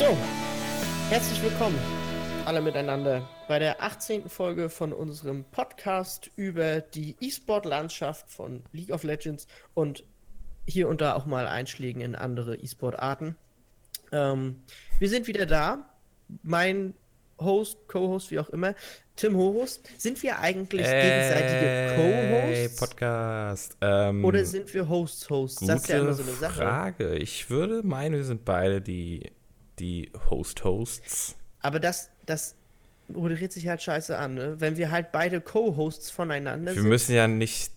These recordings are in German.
So, herzlich willkommen alle miteinander bei der 18. Folge von unserem Podcast über die E-Sport-Landschaft von League of Legends und hier und da auch mal Einschlägen in andere E-Sport-Arten. Ähm, wir sind wieder da. Mein Host, Co-Host, wie auch immer, Tim Horus. Sind wir eigentlich gegenseitige Co-Hosts? Podcast. Ähm, Oder sind wir Hosts, Hosts? Gute das ist ja immer so eine Sache. Frage. Ich würde meinen, wir sind beide die, die Host-Hosts. Aber das, das moderiert sich halt scheiße an, ne? Wenn wir halt beide Co-Hosts voneinander wir sind. Wir müssen ja nicht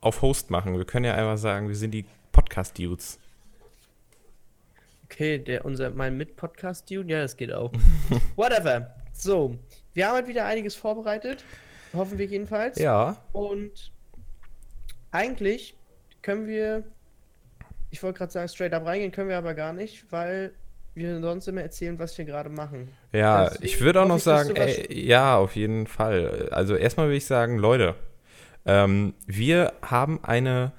auf Host machen. Wir können ja einfach sagen, wir sind die Podcast-Dudes. Okay, der, unser, mein Mit-Podcast-Dude, ja, das geht auch. Whatever. So, wir haben halt wieder einiges vorbereitet. Hoffen wir jedenfalls. Ja. Und eigentlich können wir, ich wollte gerade sagen, straight up reingehen, können wir aber gar nicht, weil wir sonst immer erzählen, was wir gerade machen. Ja, Deswegen ich würde auch noch sagen, ey, ja, auf jeden Fall. Also erstmal will ich sagen, Leute, ähm, wir haben eine,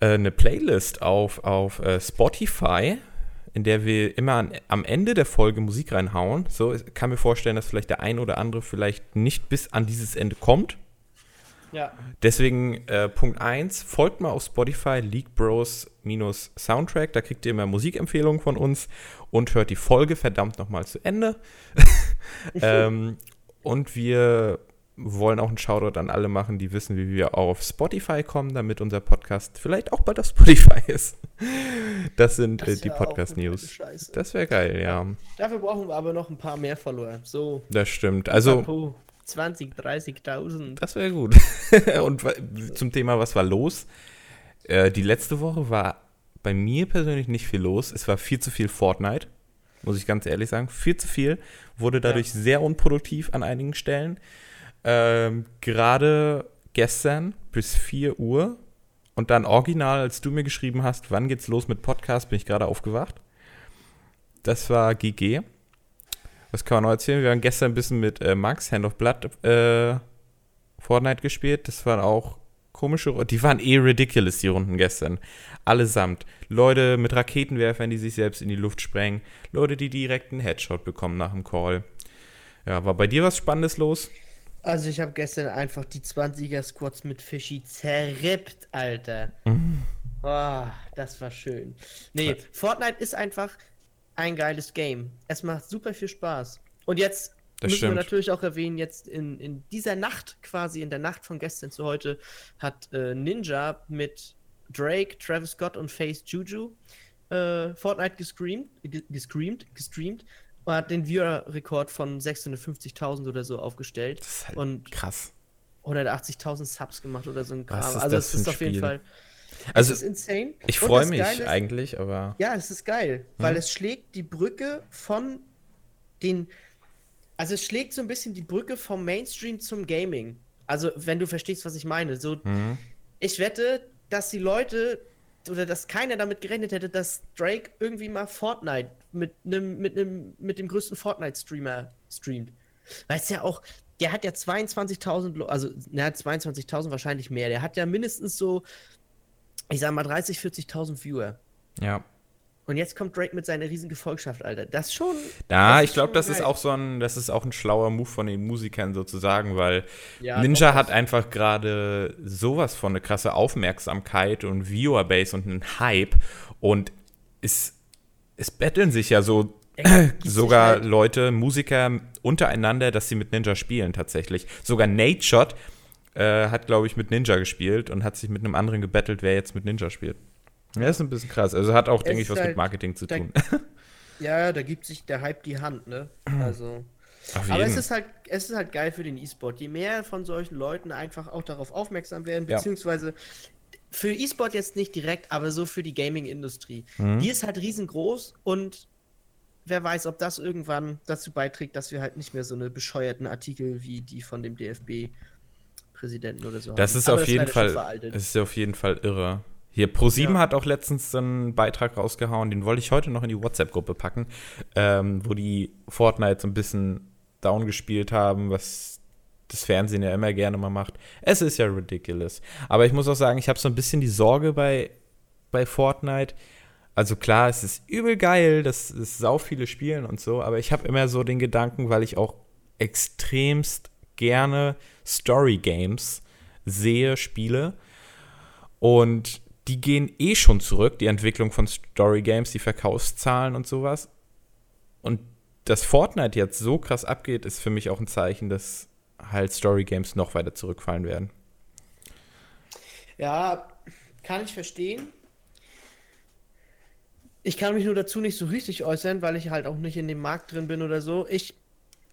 äh, eine Playlist auf, auf äh, Spotify in der wir immer an, am Ende der Folge Musik reinhauen. So, ich kann mir vorstellen, dass vielleicht der ein oder andere vielleicht nicht bis an dieses Ende kommt. Ja. Deswegen äh, Punkt 1, folgt mal auf Spotify League Bros Soundtrack, da kriegt ihr immer Musikempfehlungen von uns und hört die Folge verdammt nochmal zu Ende. ähm, und wir wollen auch einen Shoutout an alle machen, die wissen, wie wir auch auf Spotify kommen, damit unser Podcast vielleicht auch bald auf Spotify ist. Das sind das äh, die Podcast-News. Das wäre geil, ja. Dafür brauchen wir aber noch ein paar mehr Follower. So. Das stimmt. Also. 20, 30.000. Das wäre gut. Und zum Thema, was war los? Äh, die letzte Woche war bei mir persönlich nicht viel los. Es war viel zu viel Fortnite, muss ich ganz ehrlich sagen. Viel zu viel. Wurde dadurch ja. sehr unproduktiv an einigen Stellen. Ähm, Gerade gestern bis 4 Uhr und dann original, als du mir geschrieben hast, wann geht's los mit Podcast, bin ich gerade aufgewacht. Das war GG. Was kann man noch erzählen? Wir haben gestern ein bisschen mit äh, Max, Hand of Blood, äh, Fortnite gespielt. Das waren auch komische, die waren eh ridiculous, die Runden gestern. Allesamt. Leute mit Raketenwerfern, die sich selbst in die Luft sprengen. Leute, die direkt einen Headshot bekommen nach dem Call. Ja, war bei dir was Spannendes los? Also ich habe gestern einfach die 20er Squads mit Fischi zerrippt, Alter. Mhm. Oh, das war schön. Nee, Fortnite ist einfach ein geiles Game. Es macht super viel Spaß. Und jetzt das müssen stimmt. wir natürlich auch erwähnen, jetzt in, in dieser Nacht, quasi in der Nacht von gestern zu heute, hat äh, Ninja mit Drake, Travis Scott und Face Juju äh, Fortnite gescreamt, gescreamt, gestreamt und hat den Viewer-Rekord von 650.000 oder so aufgestellt. Das ist halt und krass. 180.000 Subs gemacht oder so ein Kram. also es ist auf jeden Fall. Also es ist insane. Ich freue mich ist, eigentlich, aber. Ja, es ist geil, hm? weil es schlägt die Brücke von den. Also es schlägt so ein bisschen die Brücke vom Mainstream zum Gaming. Also, wenn du verstehst, was ich meine. So, mhm. ich wette, dass die Leute oder dass keiner damit gerechnet hätte, dass Drake irgendwie mal Fortnite mit einem mit einem mit dem größten Fortnite Streamer streamt. Weil es ja auch der hat ja 22.000 also na 22.000 wahrscheinlich mehr. Der hat ja mindestens so ich sag mal 30 40.000 Viewer. Ja. Und jetzt kommt Drake mit seiner riesigen Gefolgschaft, Alter. Das schon. Ja, ich glaube, das geil. ist auch so ein, das ist auch ein schlauer Move von den Musikern sozusagen, weil ja, Ninja hat einfach gerade sowas von eine krasse Aufmerksamkeit und Viewerbase und einen Hype und es, es betteln sich ja so sogar halt. Leute, Musiker untereinander, dass sie mit Ninja spielen tatsächlich. Sogar Nate Shot äh, hat, glaube ich, mit Ninja gespielt und hat sich mit einem anderen gebettelt, wer jetzt mit Ninja spielt. Ja, ist ein bisschen krass. Also hat auch, denke ich, was halt, mit Marketing zu tun. Da, ja, da gibt sich der Hype die Hand, ne? Also. Aber es ist halt, es ist halt geil für den E-Sport. Je mehr von solchen Leuten einfach auch darauf aufmerksam werden, beziehungsweise ja. für E-Sport jetzt nicht direkt, aber so für die Gaming-Industrie. Mhm. Die ist halt riesengroß und wer weiß, ob das irgendwann dazu beiträgt, dass wir halt nicht mehr so eine bescheuerten Artikel wie die von dem DFB-Präsidenten oder so das haben. Ist auf das jeden Fall, ist auf jeden Fall irre. Hier, Pro7 ja. hat auch letztens einen Beitrag rausgehauen, den wollte ich heute noch in die WhatsApp-Gruppe packen, ähm, wo die Fortnite so ein bisschen down gespielt haben, was das Fernsehen ja immer gerne mal macht. Es ist ja ridiculous. Aber ich muss auch sagen, ich habe so ein bisschen die Sorge bei, bei Fortnite, Also klar, es ist übel geil, dass es sau viele spielen und so, aber ich habe immer so den Gedanken, weil ich auch extremst gerne Story Games sehe, spiele und die gehen eh schon zurück, die Entwicklung von Story Games, die Verkaufszahlen und sowas. Und dass Fortnite jetzt so krass abgeht, ist für mich auch ein Zeichen, dass halt Story Games noch weiter zurückfallen werden. Ja, kann ich verstehen. Ich kann mich nur dazu nicht so richtig äußern, weil ich halt auch nicht in dem Markt drin bin oder so. Ich,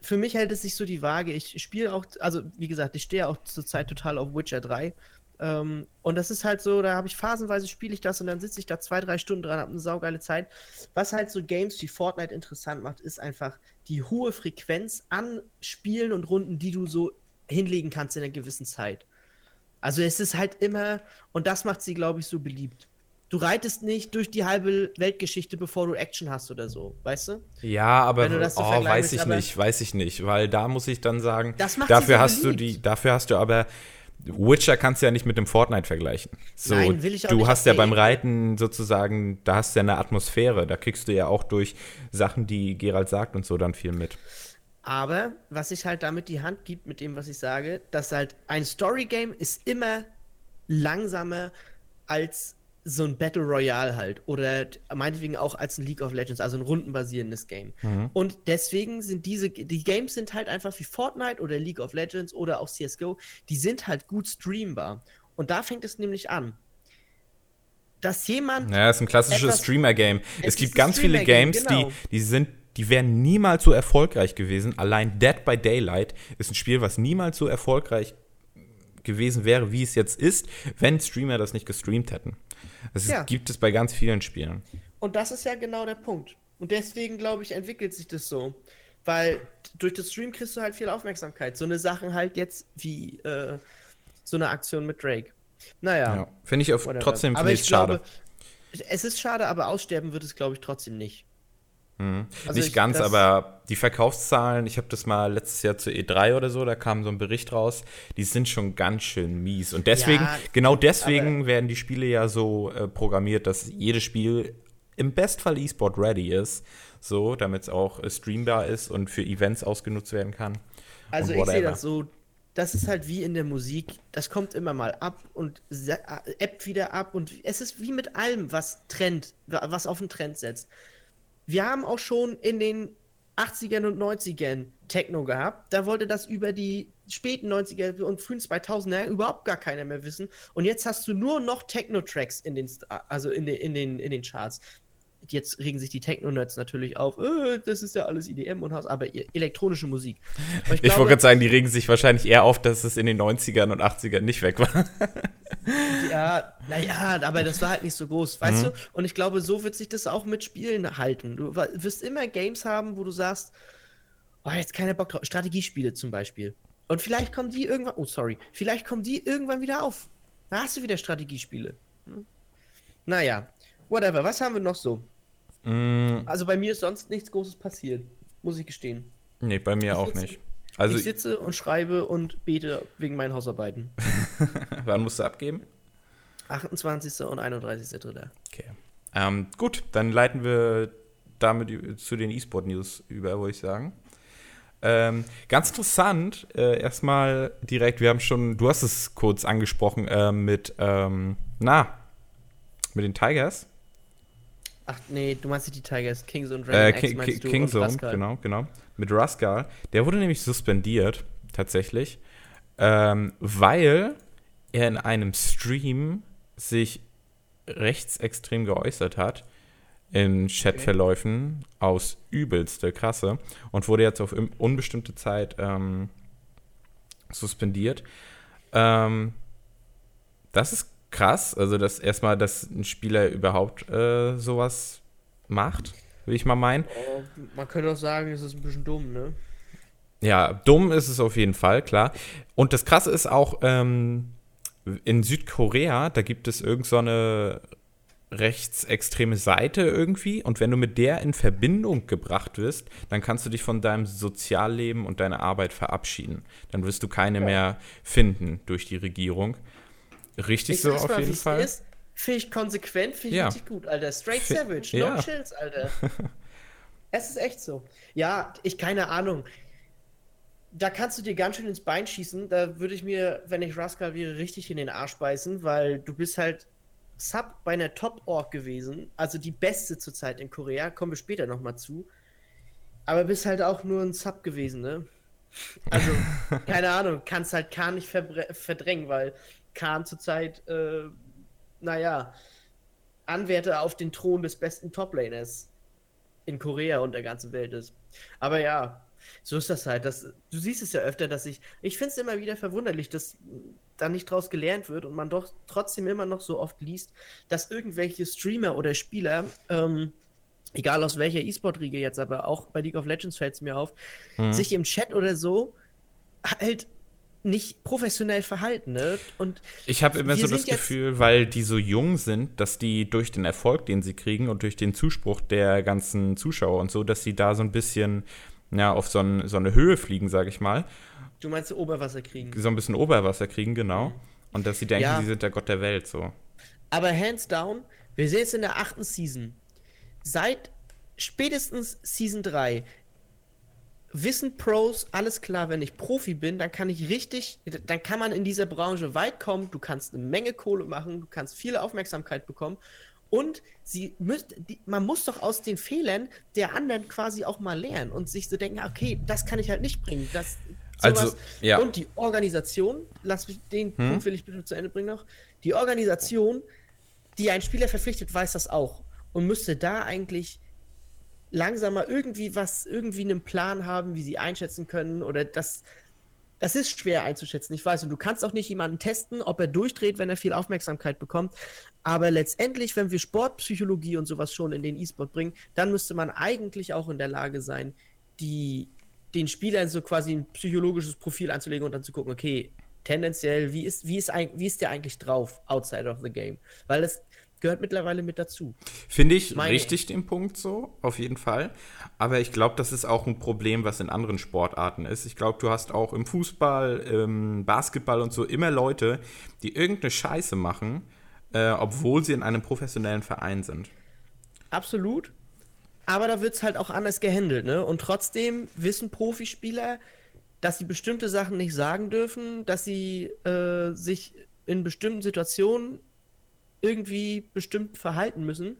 für mich hält es sich so die Waage. Ich spiele auch, also wie gesagt, ich stehe auch zurzeit total auf Witcher 3. Ähm, und das ist halt so, da habe ich phasenweise spiele ich das und dann sitze ich da zwei, drei Stunden dran, habe eine saugeile Zeit. Was halt so Games wie Fortnite interessant macht, ist einfach die hohe Frequenz an Spielen und Runden, die du so hinlegen kannst in einer gewissen Zeit. Also es ist halt immer, und das macht sie, glaube ich, so beliebt. Du reitest nicht durch die halbe Weltgeschichte, bevor du Action hast oder so, weißt du? Ja, aber so oh, weiß ich nicht, weiß ich nicht, weil da muss ich dann sagen, Das macht dafür so hast du beliebt. die, dafür hast du aber Witcher kannst du ja nicht mit dem Fortnite vergleichen. So, Nein, will ich auch du nicht. hast ja beim Reiten sozusagen, da hast du ja eine Atmosphäre, da kriegst du ja auch durch Sachen, die Gerald sagt und so dann viel mit. Aber was sich halt damit die Hand gibt, mit dem, was ich sage, dass halt ein Story-Game ist immer langsamer als so ein Battle Royale halt. Oder meinetwegen auch als ein League of Legends, also ein rundenbasierendes Game. Und deswegen sind diese, die Games sind halt einfach wie Fortnite oder League of Legends oder auch CSGO, die sind halt gut streambar. Und da fängt es nämlich an. Dass jemand Ja, es ist ein klassisches Streamer-Game. Es gibt ganz viele Games, genau. die, die sind, die wären niemals so erfolgreich gewesen. Allein Dead by Daylight ist ein Spiel, was niemals so erfolgreich gewesen wäre, wie es jetzt ist, wenn Streamer das nicht gestreamt hätten. Das Ja. gibt es bei ganz vielen Spielen. Und das ist ja genau der Punkt. Und deswegen, glaube ich, entwickelt sich das so. Weil durch das Stream kriegst du halt viel Aufmerksamkeit. So eine Sachen halt jetzt wie äh, so eine Aktion mit Drake. Naja. Ja. Finde ich auf, trotzdem aber ich schade. glaube, es ist schade, aber aussterben wird es, glaube ich, trotzdem nicht. Also nicht ich- ganz, aber die Verkaufszahlen, ich habe das mal letztes Jahr zur E3 oder so, da kam so ein Bericht raus, die sind schon ganz schön mies. Und deswegen, Ja, genau deswegen werden die Spiele ja so äh, programmiert, dass jedes Spiel im Bestfall E-Sport ready ist, so, damit es auch äh, streambar ist und für Events ausgenutzt werden kann. Also ich sehe das so, das ist halt wie in der Musik, das kommt immer mal ab und se- äh, wieder ab und es ist wie mit allem, was Trend, wa- was auf den Trend setzt. Wir haben auch schon in den 80ern und 90ern Techno gehabt, da wollte das über die späten 90er und frühen 2000er überhaupt gar keiner mehr wissen und jetzt hast du nur noch Techno-Tracks in den, also in den, in den, in den Charts. Jetzt regen sich die Techno-Nerds natürlich auf, äh, das ist ja alles IDM und Haus, aber e- elektronische Musik. Aber Ich wollte gerade sagen, die regen sich wahrscheinlich eher auf, dass es in den 90ern und 80ern nicht weg war. Ja, naja, aber das war halt nicht so groß, Mhm. weißt du? Und ich glaube, so wird sich das auch mit Spielen halten. Du wirst immer Games haben, wo du sagst, oh, jetzt keine Bock drauf. Strategiespiele zum Beispiel. Und vielleicht kommen die irgendwann, oh, sorry, vielleicht kommen die irgendwann wieder auf. Da hast du wieder Strategiespiele. Hm? Naja, whatever. Was haben wir noch so? Mm, Also bei mir ist sonst nichts Großes passiert, muss ich gestehen. nee, bei mir Ich auch sitze- nicht. Also, ich sitze und schreibe und bete wegen meinen Hausarbeiten. wann musst du abgeben? 28. und 31.3. Okay. Ähm, gut, dann leiten wir damit zu den E-Sport-News über, würde ich sagen. Ähm, ganz interessant, äh, erstmal direkt, wir haben schon, du hast es kurz angesprochen, äh, mit, ähm, na, mit den Tigers. Ach nee, du meinst nicht die Tigers, Kings und Äh, Dragon X Ki- Ki- meinst du und Kingzone, Rascal. genau, genau. Mit Rascal. Der wurde nämlich suspendiert, tatsächlich, ähm, weil er in einem Stream sich rechtsextrem geäußert hat in Chatverläufen aus übelste Krasse und wurde jetzt auf im- unbestimmte Zeit ähm, suspendiert. Ähm, das ist krass, also dass erstmal, dass ein Spieler überhaupt äh, sowas macht, will ich mal meinen. Oh, man könnte auch sagen, es ist ein bisschen dumm, ne? Ja, dumm ist es auf jeden Fall, klar. Und das Krasse ist auch, ähm, in Südkorea, da gibt es irgend so eine rechtsextreme Seite irgendwie und wenn du mit der in Verbindung gebracht wirst, dann kannst du dich von deinem Sozialleben und deiner Arbeit verabschieden. Dann wirst du keine mehr finden durch die Regierung. Richtig so sag's auf mal, jeden Fall. Ist. Finde ich konsequent, finde ich Ja. richtig gut, Alter. Straight Fi- Savage, no ja. chills, Alter. es ist echt so. Ja, ich keine Ahnung. Da kannst du dir ganz schön ins Bein schießen. Da würde ich mir, wenn ich Rascal wäre, richtig in den Arsch beißen, weil du bist halt Sub bei einer Top-Org gewesen. Also die beste zurzeit in Korea. Kommen wir später nochmal zu. Aber bist halt auch nur ein Sub gewesen, ne? Also, keine Ahnung, kannst halt Khan nicht verdrängen, weil Khan zurzeit, äh, naja, Anwärter auf den Thron des besten Toplaners in Korea und der ganzen Welt ist. Aber ja, so ist das halt. Das, du siehst es ja öfter, dass ich. Ich finde es immer wieder verwunderlich, dass da nicht draus gelernt wird und man doch trotzdem immer noch so oft liest, dass irgendwelche Streamer oder Spieler, ähm, egal aus welcher E-Sport-Riege jetzt, aber auch bei League of Legends fällt es mir auf, Mhm. sich im Chat oder so halt nicht professionell verhalten, ne? Und Ich habe immer so das Gefühl, weil die so jung sind, dass die durch den Erfolg, den sie kriegen und durch den Zuspruch der ganzen Zuschauer und so, dass sie da so ein bisschen ja, auf so, ein, so eine Höhe fliegen, sage ich mal. du meinst Oberwasser kriegen. So ein bisschen Oberwasser kriegen, genau. Und dass sie denken, Ja. sie sind der Gott der Welt, so. Aber hands down, wir sind jetzt in der achten Season. Seit spätestens Season 3 wissen Pros, alles klar, wenn ich Profi bin, dann kann ich richtig, dann kann man in dieser Branche weit kommen, du kannst eine Menge Kohle machen, du kannst viel Aufmerksamkeit bekommen und sie müsst, die, man muss doch aus den Fehlern der anderen quasi auch mal lernen und sich so denken, okay, das kann ich halt nicht bringen. Das, Also, sowas. ja. Und die Organisation, lass mich den Punkt will ich bitte zu Ende bringen noch. Die Organisation, die einen Spieler verpflichtet, weiß das auch und müsste da eigentlich langsam mal irgendwie was, irgendwie einen Plan haben, wie sie einschätzen können oder das. Das ist schwer einzuschätzen, ich weiß. Und du kannst auch nicht jemanden testen, ob er durchdreht, wenn er viel Aufmerksamkeit bekommt. Aber letztendlich, wenn wir Sportpsychologie und sowas schon in den E-Sport bringen, dann müsste man eigentlich auch in der Lage sein, die, den Spielern so quasi ein psychologisches Profil anzulegen und dann zu gucken, okay, tendenziell, wie ist, wie ist, wie ist der eigentlich drauf, outside of the game? Weil das gehört mittlerweile mit dazu. Finde ich Meine richtig den Punkt so, auf jeden Fall. Aber ich glaube, das ist auch ein Problem, was in anderen Sportarten ist. Ich glaube, du hast auch im Fußball, im Basketball und so immer Leute, die irgendeine Scheiße machen, äh, obwohl sie in einem professionellen Verein sind. Absolut. Aber da wird es halt auch anders gehandelt, ne? Und trotzdem wissen Profispieler, dass sie bestimmte Sachen nicht sagen dürfen, dass sie äh, sich in bestimmten Situationen irgendwie bestimmt verhalten müssen.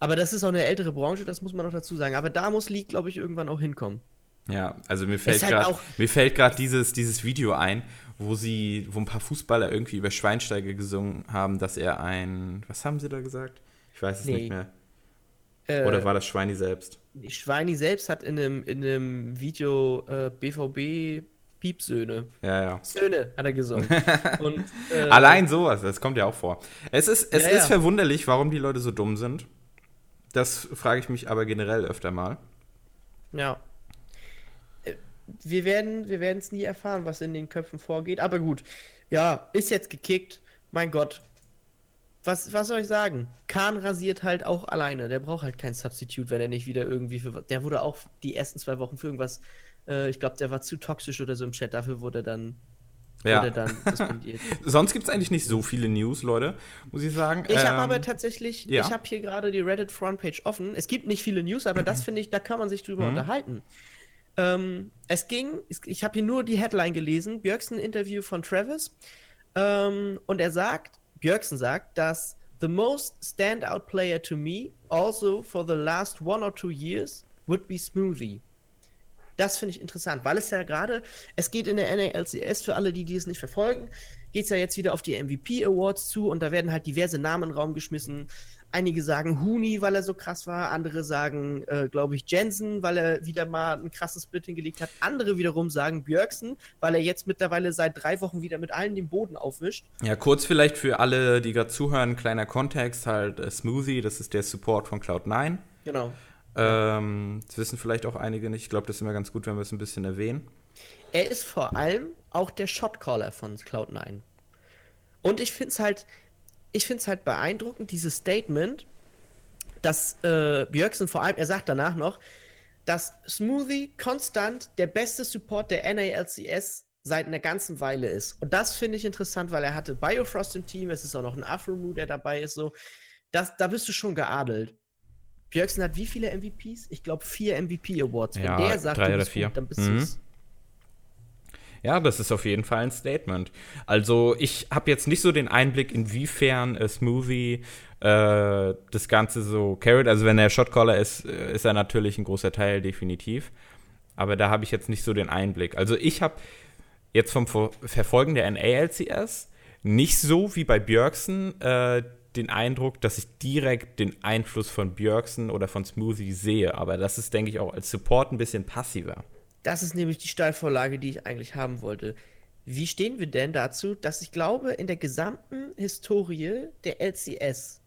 Aber das ist auch eine ältere Branche, das muss man auch dazu sagen. Aber da muss League, glaube ich, irgendwann auch hinkommen. Ja, also mir fällt halt gerade mir fällt gerade dieses, dieses Video ein, wo sie, wo ein paar Fußballer irgendwie über Schweinsteiger gesungen haben, dass er ein, was haben sie da gesagt? Ich weiß es Nee. nicht mehr. Äh, Oder war das Schweini selbst? Schweini selbst hat in einem, in einem Video äh, BVB Piepsöhne. Ja, ja. Söhne hat er gesungen. Und, äh, Allein sowas, das kommt ja auch vor. Es ist, es Ja, ist ja. verwunderlich, warum die Leute so dumm sind. Das frage ich mich aber generell öfter mal. Ja. Äh, Wir werden wir es nie erfahren, was in den Köpfen vorgeht. Aber gut, ja, ist jetzt gekickt. Mein Gott. Was, was soll ich sagen? Kahn rasiert halt auch alleine. Der braucht halt kein Substitute, wenn er nicht wieder irgendwie für. Der wurde auch die ersten zwei Wochen für irgendwas. Äh, ich glaube, der war zu toxisch oder so im Chat. Dafür wurde er dann, Ja. wurde dann suspendiert. Sonst gibt es eigentlich nicht so viele News, Leute, muss ich sagen. Ich habe Ähm, aber tatsächlich, ja. ich habe hier gerade die Reddit Frontpage offen. Es gibt nicht viele News, aber das finde ich, da kann man sich drüber Mhm. unterhalten. Ähm, es ging, ich habe hier nur die Headline gelesen, Björksen Interview von Travis. Ähm, und er sagt, Björksen sagt, dass the most standout player to me, also for the last one or two years, would be Smoothie. Das finde ich interessant, weil es ja gerade, es geht in der NALCS, für alle, die, die es nicht verfolgen, geht es ja jetzt wieder auf die MVP Awards zu und da werden halt diverse Namen in den Raum geschmissen. Einige sagen Huni, weil er so krass war, andere sagen, äh, glaube ich, Jensen, weil er wieder mal ein krasses Split hingelegt hat. Andere wiederum sagen Björksen, weil er jetzt mittlerweile seit drei Wochen wieder mit allen den Boden aufwischt. Ja, kurz vielleicht für alle, die gerade zuhören, kleiner Kontext, halt äh, Smoothie, das ist der Support von Cloud9. Genau. Ähm, das wissen vielleicht auch einige nicht. Ich glaube, das ist immer ganz gut, wenn wir es ein bisschen erwähnen. Er ist vor allem auch der Shotcaller von Cloud9. Und ich finde es halt, ich finde es halt beeindruckend, dieses Statement, dass äh, Björksen vor allem, er sagt danach noch, dass Smoothie konstant der beste Support der NALCS seit einer ganzen Weile ist. Und das finde ich interessant, weil er hatte Biofrost im Team, es ist auch noch ein Afromu, der dabei ist, so. Das, da bist du schon geadelt. Björksen hat wie viele MVPs? Ich glaube vier MVP Awards. Wenn ja, der sagt, drei oder vier. Gut, dann bist mhm. du's. Ja, das ist auf jeden Fall ein Statement. Also ich habe jetzt nicht so den Einblick, inwiefern äh, Smoothie äh, das Ganze so carried. Also wenn er Shotcaller ist, äh, ist er natürlich ein großer Teil, definitiv. Aber da habe ich jetzt nicht so den Einblick. Also ich habe jetzt vom Ver Verfolgen der NALCS nicht so wie bei Björksen äh, den Eindruck, dass ich direkt den Einfluss von Björksen oder von Smoothie sehe. Aber das ist, denke ich, auch als Support ein bisschen passiver. Das ist nämlich die Steilvorlage, die ich eigentlich haben wollte. Wie stehen wir denn dazu, dass ich glaube, in der gesamten Historie der LCS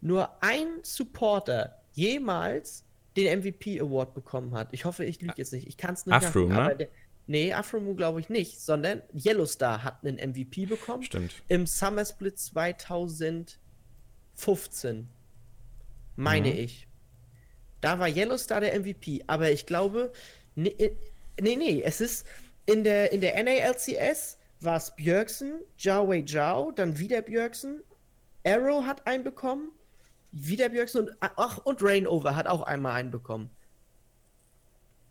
nur ein Supporter jemals den MVP Award bekommen hat? Ich hoffe, ich lüge jetzt nicht. Ich kann es nicht Afro, ne? Der, nee, Afromu glaube ich nicht, sondern Yellowstar hat einen MVP bekommen. Stimmt. Im Summer Split 2015. Meine mhm. ich. Da war Yellowstar der MVP, aber ich glaube, Nee, äh, nee, nee, es ist in der, in der NALCS war es Björksen, Zhao Wei Zhao, dann wieder Björksen, Arrow hat einen bekommen, wieder Björksen und ach, und Rainover hat auch einmal einen bekommen.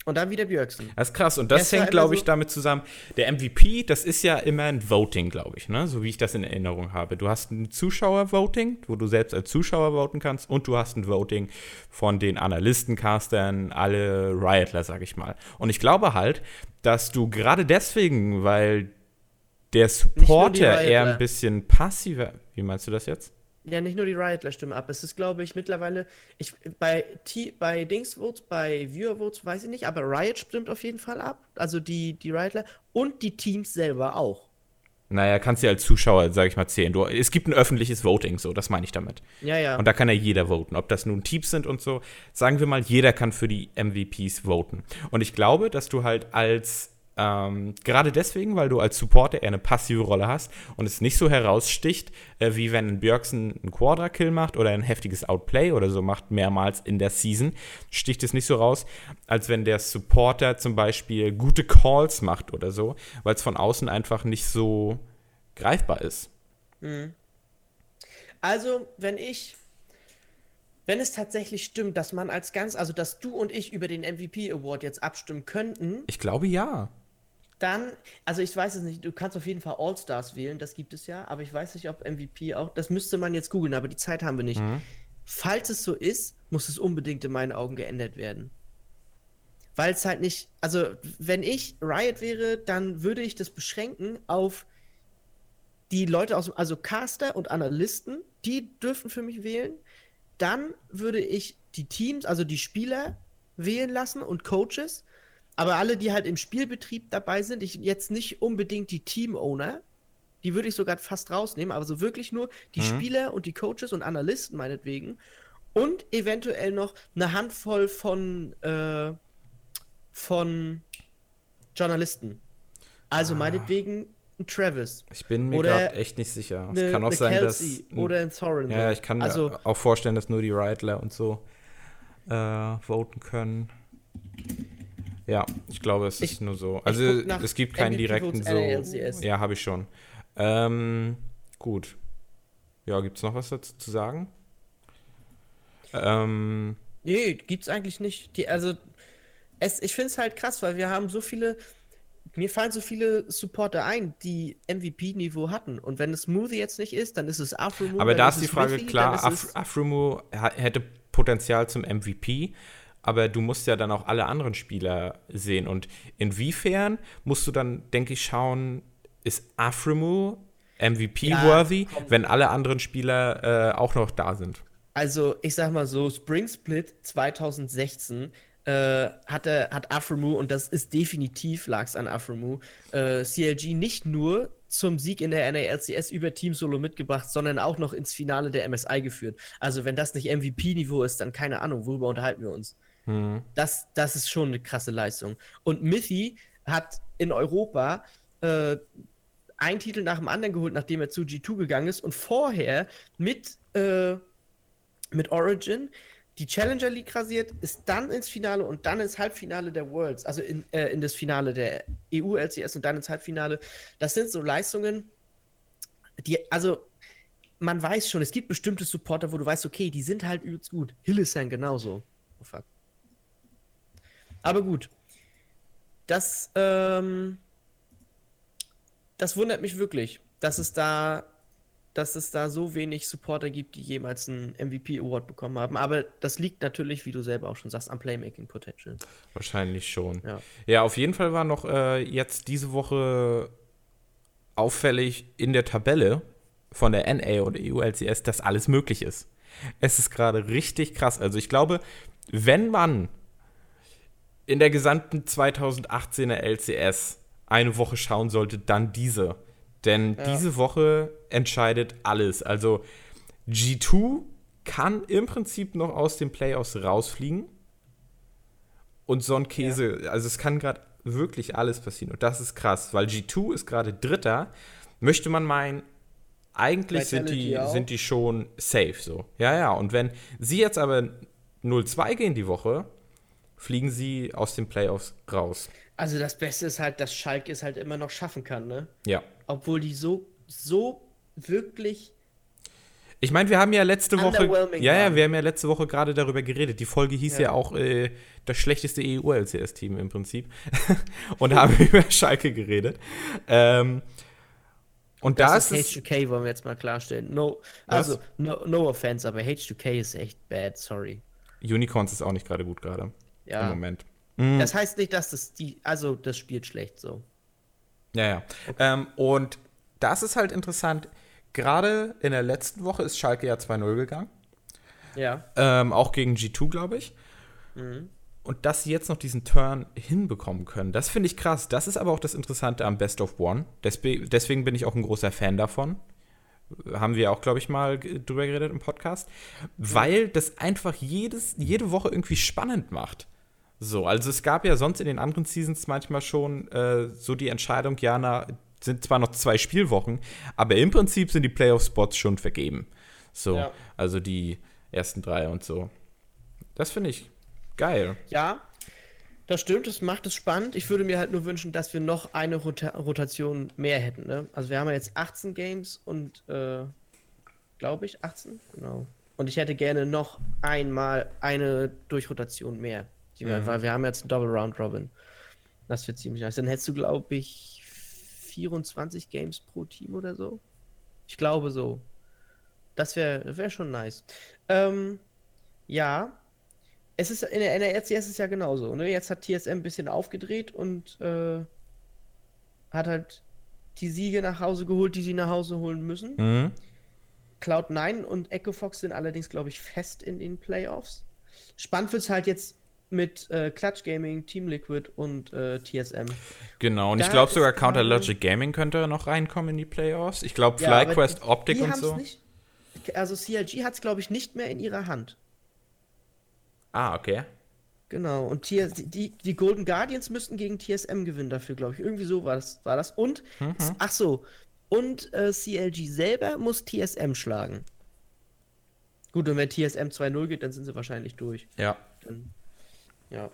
Und dann wieder Björksen. Das ist krass. Und das, das hängt, glaube ich, so damit zusammen. Der MVP, das ist ja immer ein Voting, glaube ich, ne? So wie ich das in Erinnerung habe. Du hast ein Zuschauer-Voting, wo du selbst als Zuschauer voten kannst, und du hast ein Voting von den Analysten, Castern, alle Riotler, sag ich mal. Und ich glaube halt, dass du gerade deswegen, weil der Supporter eher ein bisschen passiver. Wie meinst du das jetzt? Ja, nicht nur die Riotler stimmen ab. Es ist, glaube ich, mittlerweile. Ich, bei, T, bei Dingsvotes, bei Viewer-Votes weiß ich nicht, aber Riot stimmt auf jeden Fall ab. Also die, die Riotler und die Teams selber auch. Naja, kannst du als Zuschauer, sag ich mal, zählen. Du, es gibt ein öffentliches Voting, so, das meine ich damit. Ja, ja. Und da kann ja jeder voten. Ob das nun Teams sind und so. Sagen wir mal, jeder kann für die MVPs voten. Und ich glaube, dass du halt als ähm, gerade deswegen, weil du als Supporter eher eine passive Rolle hast und es nicht so heraussticht, äh, wie wenn ein Björksen einen Quadra-Kill macht oder ein heftiges Outplay oder so macht, mehrmals in der Season, sticht es nicht so raus, als wenn der Supporter zum Beispiel gute Calls macht oder so, weil es von außen einfach nicht so greifbar ist. Mhm. Also, wenn ich wenn es tatsächlich stimmt, dass man als ganz, also dass du und ich über den MVP Award jetzt abstimmen könnten. Ich glaube ja. Dann, also ich weiß es nicht, du kannst auf jeden Fall All-Stars wählen, das gibt es ja, aber ich weiß nicht, ob MVP auch, das müsste man jetzt googeln, aber die Zeit haben wir nicht. Mhm. Falls es so ist, muss es unbedingt in meinen Augen geändert werden. Weil es halt nicht, also wenn ich Riot wäre, dann würde ich das beschränken auf die Leute aus, also Caster und Analysten, die dürfen für mich wählen. Dann würde ich die Teams, also die Spieler wählen lassen und Coaches aber alle, die halt im Spielbetrieb dabei sind, ich jetzt nicht unbedingt die Team-Owner, die würde ich sogar fast rausnehmen, aber so wirklich nur die mhm. Spieler und die Coaches und Analysten meinetwegen. Und eventuell noch eine Handvoll von, äh, von Journalisten. Also ah. meinetwegen ein Travis. Ich bin mir gerade echt nicht sicher. Es kann auch sein, Kelsey dass. Oder ein Thorin. Ja, ich kann also, mir auch vorstellen, dass nur die Riotler und so äh, voten können. Ja, ich glaube, es ich, ist nur so. Also es gibt keinen direkten so. Ja, habe ich schon. Ähm, gut. Ja, gibt es noch was dazu zu sagen? Ähm, nee, gibt's eigentlich nicht. Die, also, es, ich finde es halt krass, weil wir haben so viele. Mir fallen so viele Supporter ein, die MVP-Niveau hatten. Und wenn es Smoothie jetzt nicht ist, dann ist es Afromu. Aber da ist die Frage Miffy, klar, Af Afromu hätte Potenzial zum MVP aber du musst ja dann auch alle anderen Spieler sehen. Und inwiefern musst du dann, denke ich, schauen, ist Afrimu MVP-worthy, ja, wenn alle anderen Spieler äh, auch noch da sind? Also, ich sag mal so, Spring Split 2016 äh, hatte, hat Afrimu, und das ist definitiv, lag es an Afrimu, äh, CLG nicht nur zum Sieg in der NALCS über Team Solo mitgebracht, sondern auch noch ins Finale der MSI geführt. Also, wenn das nicht MVP-Niveau ist, dann keine Ahnung, worüber unterhalten wir uns. Mhm. Das, das ist schon eine krasse Leistung. Und Mithy hat in Europa äh, einen Titel nach dem anderen geholt, nachdem er zu G2 gegangen ist und vorher mit, äh, mit Origin die Challenger League rasiert, ist dann ins Finale und dann ins Halbfinale der Worlds, also in, äh, in das Finale der EU-LCS und dann ins Halbfinale. Das sind so Leistungen, die, also man weiß schon, es gibt bestimmte Supporter, wo du weißt, okay, die sind halt übelst gut. Hillesang genauso. Oh fuck. Aber gut. Das, ähm, das wundert mich wirklich, dass es da dass es da so wenig Supporter gibt, die jemals einen MVP Award bekommen haben. Aber das liegt natürlich, wie du selber auch schon sagst, am Playmaking Potential. Wahrscheinlich schon. Ja, ja auf jeden Fall war noch äh, jetzt diese Woche auffällig in der Tabelle von der NA und EU-LCS, dass alles möglich ist. Es ist gerade richtig krass. Also ich glaube, wenn man in der gesamten 2018er LCS eine Woche schauen sollte, dann diese. Denn ja. diese Woche entscheidet alles. Also G2 kann im Prinzip noch aus den Playoffs rausfliegen. Und so ein Käse, ja. also es kann gerade wirklich alles passieren. Und das ist krass, weil G2 ist gerade Dritter. Möchte man meinen, eigentlich sind die, sind die schon safe so. Ja, ja. Und wenn sie jetzt aber 0-2 gehen die Woche, fliegen sie aus den Playoffs raus. Also das Beste ist halt, dass Schalke es halt immer noch schaffen kann, ne? Ja. Obwohl die so, so wirklich. Ich meine, wir haben ja letzte Woche. Ja, ja, wir haben ja letzte Woche gerade darüber geredet. Die Folge hieß ja, ja auch äh, das schlechteste EU-LCS-Team im Prinzip. und da haben wir über Schalke geredet. Ähm, und das, das ist H2K, wollen wir jetzt mal klarstellen. No, also, no, no offense, aber H2K ist echt bad, sorry. Unicorns ist auch nicht gerade gut gerade. Ja. Im Moment. Mhm. Das heißt nicht, dass das die, also das spielt schlecht so. Ja, ja. Okay. Ähm, und das ist halt interessant. Gerade in der letzten Woche ist Schalke ja 2-0 gegangen. Ja. Ähm, auch gegen G2, glaube ich. Mhm. Und dass sie jetzt noch diesen Turn hinbekommen können, das finde ich krass. Das ist aber auch das Interessante am Best of One. Desbe deswegen bin ich auch ein großer Fan davon. Haben wir auch, glaube ich, mal drüber geredet im Podcast. Weil das einfach jedes, jede Woche irgendwie spannend macht. So, also es gab ja sonst in den anderen Seasons manchmal schon äh, so die Entscheidung, ja, na, sind zwar noch zwei Spielwochen, aber im Prinzip sind die Playoff-Spots schon vergeben. So, ja. also die ersten drei und so. Das finde ich geil. Ja, das stimmt, das macht es spannend. Ich würde mir halt nur wünschen, dass wir noch eine Rota Rotation mehr hätten. Ne? Also wir haben ja jetzt 18 Games und, äh, glaube ich, 18? Genau. Und ich hätte gerne noch einmal eine Durchrotation mehr. Die, mhm. Weil wir haben jetzt ein Double Round Robin. Das wird ziemlich nice. Dann hättest du, glaube ich, 24 Games pro Team oder so. Ich glaube so. Das wäre wär schon nice. Ähm, ja. Es ist in der NRCS ist es ja genauso. Ne? Jetzt hat TSM ein bisschen aufgedreht und äh, hat halt die Siege nach Hause geholt, die sie nach Hause holen müssen. Mhm. Cloud9 und Echo Fox sind allerdings, glaube ich, fest in den Playoffs. Spannend wird es halt jetzt mit äh, Clutch Gaming, Team Liquid und äh, TSM. Genau, und da ich glaube sogar Counter Logic Gaming könnte noch reinkommen in die Playoffs. Ich glaube ja, FlyQuest Optik und so. Nicht, also CLG hat es, glaube ich, nicht mehr in ihrer Hand. Ah, okay. Genau, und die, die Golden Guardians müssten gegen TSM gewinnen dafür, glaube ich. Irgendwie so war das. War das. Und, mhm. ach so, und äh, CLG selber muss TSM schlagen. Gut, und wenn TSM 2-0 geht, dann sind sie wahrscheinlich durch. Ja. Dann ja.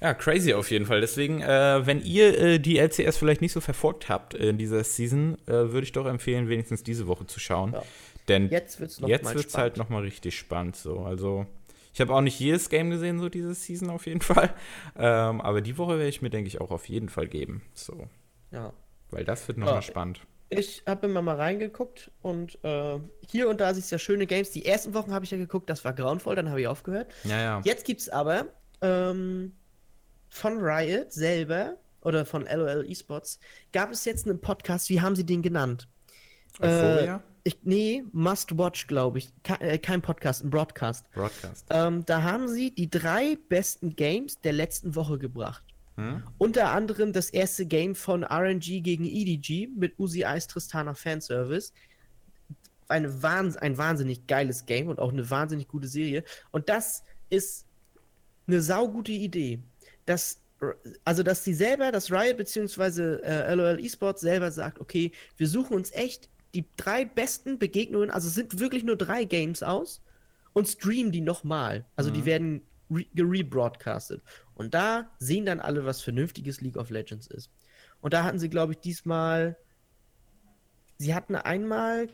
Ja, crazy auf jeden Fall. Deswegen, äh, wenn ihr äh, die LCS vielleicht nicht so verfolgt habt in dieser Season, äh, würde ich doch empfehlen, wenigstens diese Woche zu schauen. Ja. Denn jetzt wird es jetzt wird's halt nochmal richtig spannend. So. Also, ich habe auch nicht jedes Game gesehen, so diese Season auf jeden Fall. Ähm, aber die Woche werde ich mir, denke ich, auch auf jeden Fall geben. So. Ja. Weil das wird nochmal ja. spannend. Ich habe immer mal reingeguckt und äh, hier und da du ja schöne Games. Die ersten Wochen habe ich ja geguckt, das war grauenvoll, dann habe ich aufgehört. Ja, ja. Jetzt gibt es aber ähm, von Riot selber oder von LOL Esports gab es jetzt einen Podcast, wie haben sie den genannt? Euphoria? Äh, ich, nee, Must Watch, glaube ich. Ke äh, kein Podcast, ein Broadcast. Broadcast. Ähm, da haben sie die drei besten Games der letzten Woche gebracht. Hm? Unter anderem das erste Game von RNG gegen EDG mit Uzi Ice Tristana Fanservice. Eine wahns ein wahnsinnig geiles Game und auch eine wahnsinnig gute Serie. Und das ist eine saugute Idee. Dass, also, dass die selber, das Riot bzw. Äh, LOL Esports selber sagt, okay, wir suchen uns echt die drei besten Begegnungen, also sind wirklich nur drei Games aus und streamen die nochmal. Also mhm. die werden re gerebroadcastet. Und da sehen dann alle, was vernünftiges League of Legends ist. Und da hatten sie, glaube ich, diesmal. Sie hatten einmal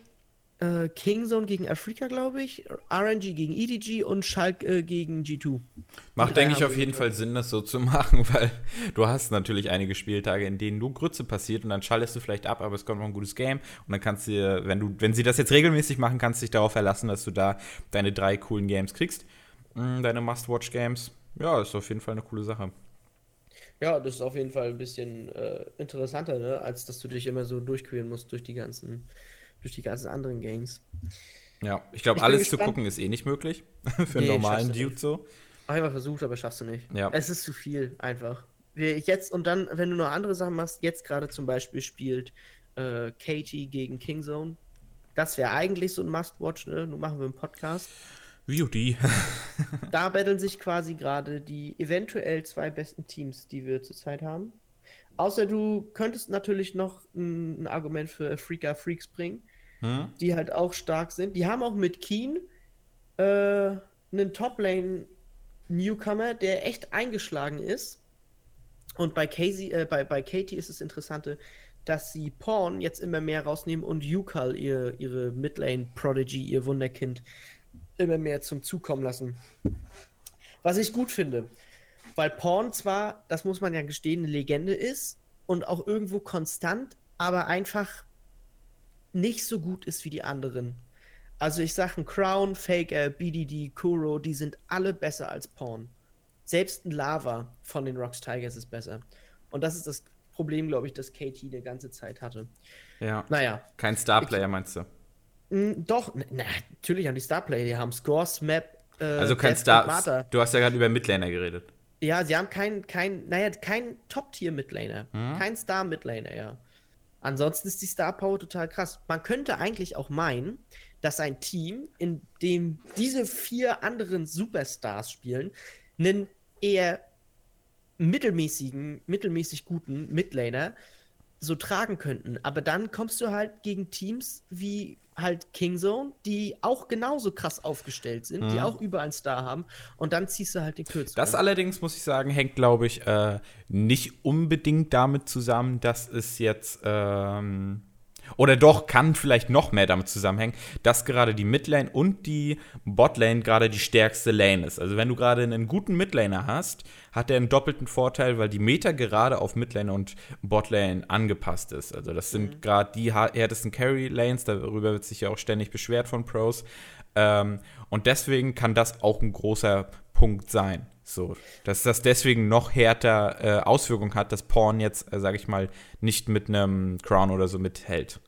äh, Kingzone gegen Afrika, glaube ich, RNG gegen EDG und Schalk äh, gegen G2. Macht, denke ich, auf jeden Fall Sinn, das so zu machen, weil du hast natürlich einige Spieltage, in denen nur Grütze passiert und dann schaltest du vielleicht ab, aber es kommt noch ein gutes Game und dann kannst du, wenn du, wenn sie das jetzt regelmäßig machen, kannst du dich darauf verlassen, dass du da deine drei coolen Games kriegst. Mm, deine Must-Watch-Games. Ja, ist auf jeden Fall eine coole Sache. Ja, das ist auf jeden Fall ein bisschen äh, interessanter, ne? als dass du dich immer so durchqueren musst durch die ganzen durch die ganzen anderen Games. Ja, ich glaube, alles gespannt. zu gucken ist eh nicht möglich. Für einen nee, normalen Dude so. Einfach versucht, aber schaffst du nicht. Ja. Es ist zu viel, einfach. Jetzt und dann, wenn du noch andere Sachen machst, jetzt gerade zum Beispiel spielt äh, Katie gegen Kingzone. Das wäre eigentlich so ein Must-Watch, ne? Nun machen wir einen Podcast. VOD. da betteln sich quasi gerade die eventuell zwei besten Teams, die wir zurzeit haben. Außer du könntest natürlich noch ein, ein Argument für Freaka Freaks bringen, hm? die halt auch stark sind. Die haben auch mit Keen äh, einen Top-Lane-Newcomer, der echt eingeschlagen ist. Und bei, Casey, äh, bei, bei Katie ist es Interessante, dass sie Porn jetzt immer mehr rausnehmen und Yukal, ihr, ihre Midlane-Prodigy, ihr Wunderkind, immer mehr zum Zug kommen lassen. Was ich gut finde. Weil Porn zwar, das muss man ja gestehen, eine Legende ist und auch irgendwo konstant, aber einfach nicht so gut ist wie die anderen. Also ich sage, ein Crown, Faker, BDD, Kuro, die sind alle besser als Porn. Selbst ein Lava von den Rocks Tigers ist besser. Und das ist das Problem, glaube ich, das KT die ganze Zeit hatte. Ja. Naja. Kein Starplayer, meinst du? Mh, doch, na, natürlich haben die Starplayer, die haben Scores, Map. Äh, also kein Star. Du hast ja gerade über Midlaner geredet. Ja, sie haben keinen, kein, naja, kein Top-Tier-Midlaner. Hm? Kein Star-Midlaner, ja. Ansonsten ist die Star-Power total krass. Man könnte eigentlich auch meinen, dass ein Team, in dem diese vier anderen Superstars spielen, einen eher mittelmäßigen, mittelmäßig guten Midlaner so tragen könnten. Aber dann kommst du halt gegen Teams wie halt Kingzone, die auch genauso krass aufgestellt sind, mhm. die auch überall einen Star haben. Und dann ziehst du halt den Kürzeren. Das allerdings, muss ich sagen, hängt, glaube ich, äh, nicht unbedingt damit zusammen, dass es jetzt ähm oder doch, kann vielleicht noch mehr damit zusammenhängen, dass gerade die Midlane und die Botlane gerade die stärkste Lane ist. Also wenn du gerade einen guten Midlaner hast, hat er einen doppelten Vorteil, weil die Meta gerade auf Midlane und Botlane angepasst ist. Also das sind mhm. gerade die härtesten Carry-Lanes, darüber wird sich ja auch ständig beschwert von Pros. Ähm, und deswegen kann das auch ein großer Punkt sein. So, dass das deswegen noch härter äh, Auswirkungen hat, dass Porn jetzt, äh, sage ich mal, nicht mit einem Crown oder so mithält.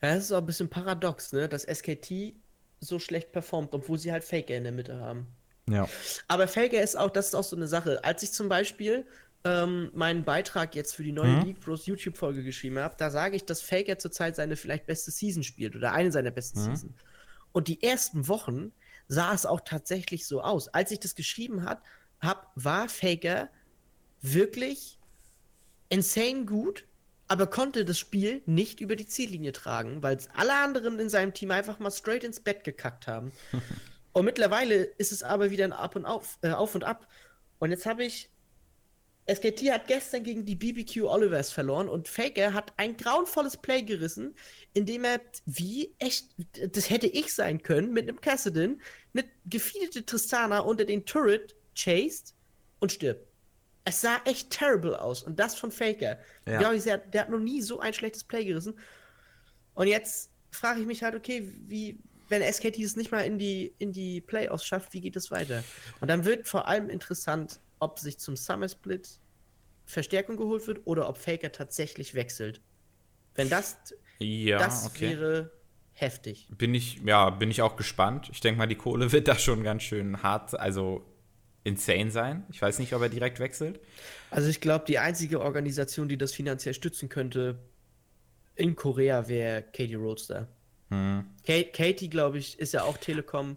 Ja, das ist auch ein bisschen paradox, ne? Dass SKT so schlecht performt, obwohl sie halt Faker in der Mitte haben. Ja. Aber Faker ist auch, das ist auch so eine Sache. Als ich zum Beispiel ähm, meinen Beitrag jetzt für die neue mhm. League Bros YouTube-Folge geschrieben habe, da sage ich, dass Faker zurzeit seine vielleicht beste Season spielt oder eine seiner besten mhm. Season. Und die ersten Wochen sah es auch tatsächlich so aus. Als ich das geschrieben habe, hab, war Faker wirklich insane gut, aber konnte das Spiel nicht über die Ziellinie tragen, weil alle anderen in seinem Team einfach mal straight ins Bett gekackt haben. und mittlerweile ist es aber wieder ein Ab und Auf, äh, auf und Ab. Und jetzt habe ich SKT hat gestern gegen die BBQ Olivers verloren und Faker hat ein grauenvolles Play gerissen, indem er, wie echt, das hätte ich sein können, mit einem Cassidin eine gefeedete Tristana unter den Turret chased und stirbt. Es sah echt terrible aus und das von Faker. Ja. Ich, der, der hat noch nie so ein schlechtes Play gerissen. Und jetzt frage ich mich halt, okay, wie, wenn SKT es nicht mal in die, in die Playoffs schafft, wie geht es weiter? Und dann wird vor allem interessant, ob sich zum Summer Split Verstärkung geholt wird oder ob Faker tatsächlich wechselt. Wenn das, ja, das okay. wäre heftig. Bin ich, ja, bin ich auch gespannt. Ich denke mal, die Kohle wird da schon ganz schön hart, also insane sein. Ich weiß nicht, ob er direkt wechselt. Also ich glaube, die einzige Organisation, die das finanziell stützen könnte in Korea, wäre Katie Roadster. Hm. Katie, glaube ich, ist ja auch Telekom.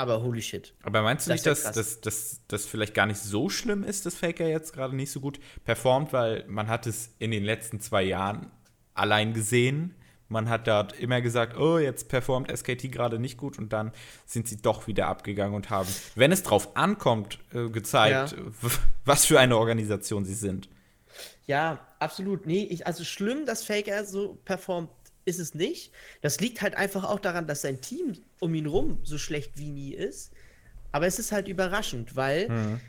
Aber holy shit. Aber meinst du das nicht, dass das, das, das vielleicht gar nicht so schlimm ist, dass Faker jetzt gerade nicht so gut performt, weil man hat es in den letzten zwei Jahren allein gesehen Man hat dort immer gesagt, oh, jetzt performt SKT gerade nicht gut und dann sind sie doch wieder abgegangen und haben, wenn es drauf ankommt, äh, gezeigt, ja. was für eine Organisation sie sind. Ja, absolut. Nee, ich, also schlimm, dass Faker so performt, ist es nicht. Das liegt halt einfach auch daran, dass sein Team um ihn rum so schlecht wie nie ist. Aber es ist halt überraschend, weil mhm.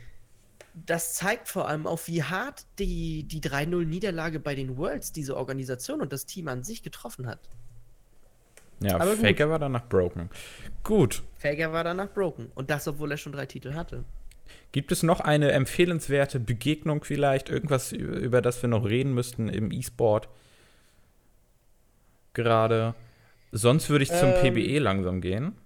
das zeigt vor allem auch, wie hart die, die 3-0-Niederlage bei den Worlds diese Organisation und das Team an sich getroffen hat. Ja, Aber Faker gut. war danach broken. Gut. Faker war danach broken. Und das, obwohl er schon drei Titel hatte. Gibt es noch eine empfehlenswerte Begegnung vielleicht? Irgendwas, über das wir noch reden müssten im E-Sport? Gerade. Sonst würde ich zum ähm, PBE langsam gehen.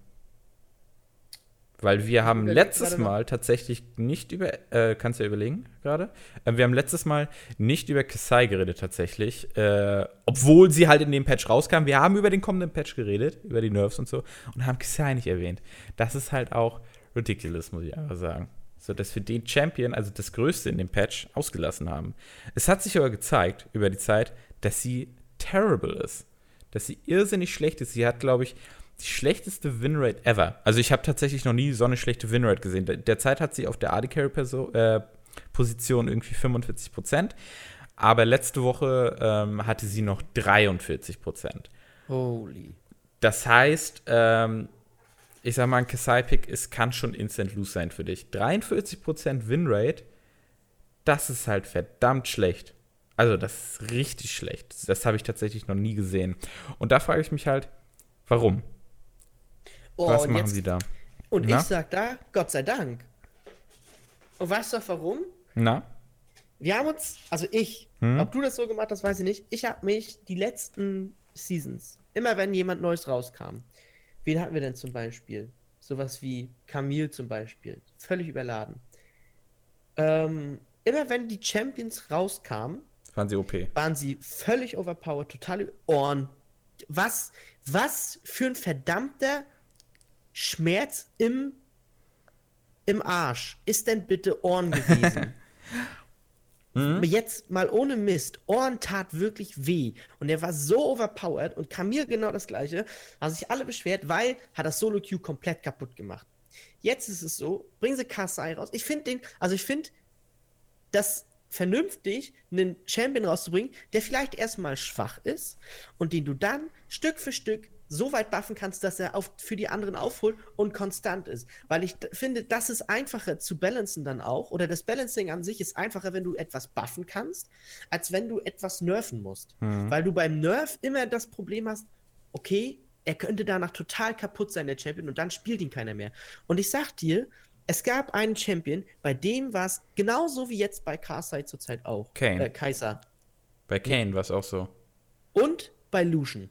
Weil wir haben letztes Mal tatsächlich nicht über, äh, kannst du ja überlegen gerade, äh, wir haben letztes Mal nicht über Kasai geredet tatsächlich, äh, obwohl sie halt in dem Patch rauskam. Wir haben über den kommenden Patch geredet, über die Nerves und so, und haben Kasai nicht erwähnt. Das ist halt auch ridiculous, muss ich einfach sagen. So, dass wir den Champion, also das Größte in dem Patch, ausgelassen haben. Es hat sich aber gezeigt über die Zeit, dass sie terrible ist. Dass sie irrsinnig schlecht ist. Sie hat, glaube ich, die schlechteste Winrate ever. Also ich habe tatsächlich noch nie so eine schlechte Winrate gesehen. Derzeit hat sie auf der AD Carry äh, Position irgendwie 45 Prozent, aber letzte Woche ähm, hatte sie noch 43 Prozent. Holy. Das heißt, ähm, ich sag mal, ein Kasai-Pick kann schon Instant Lose sein für dich. 43 Prozent Winrate, das ist halt verdammt schlecht. Also das ist richtig schlecht. Das habe ich tatsächlich noch nie gesehen. Und da frage ich mich halt, warum? Oh, Was machen jetzt, sie da? Und Na? ich sag da, Gott sei Dank. Und weißt du warum? Na? Wir haben uns, also ich, hm? ob du das so gemacht hast, weiß ich nicht. Ich habe mich die letzten Seasons, immer wenn jemand Neues rauskam, wen hatten wir denn zum Beispiel? Sowas wie Camille zum Beispiel, völlig überladen. Ähm, immer wenn die Champions rauskamen, waren sie OP. Waren sie völlig overpowered, total Ohren. Was, was für ein verdammter Schmerz im, im Arsch ist denn bitte Ohren gewesen? mhm. Jetzt mal ohne Mist. Ohren tat wirklich weh. Und er war so overpowered und Kamir genau das gleiche. Haben sich alle beschwert, weil hat das Solo Q komplett kaputt gemacht. Jetzt ist es so, bringen sie Kasai raus. Ich finde den, also ich finde das vernünftig, einen Champion rauszubringen, der vielleicht erstmal schwach ist und den du dann Stück für Stück so weit buffen kannst, dass er auf, für die anderen aufholt und konstant ist. Weil ich finde, das ist einfacher zu balancen dann auch. Oder das Balancing an sich ist einfacher, wenn du etwas buffen kannst, als wenn du etwas nerven musst. Mhm. Weil du beim Nerf immer das Problem hast, okay, er könnte danach total kaputt sein, der Champion, und dann spielt ihn keiner mehr. Und ich sag dir, es gab einen Champion, bei dem war es genauso wie jetzt bei Karsai zurzeit auch. Kane. Äh, Kaiser. Bei Kane war es auch so. Und bei Lucian.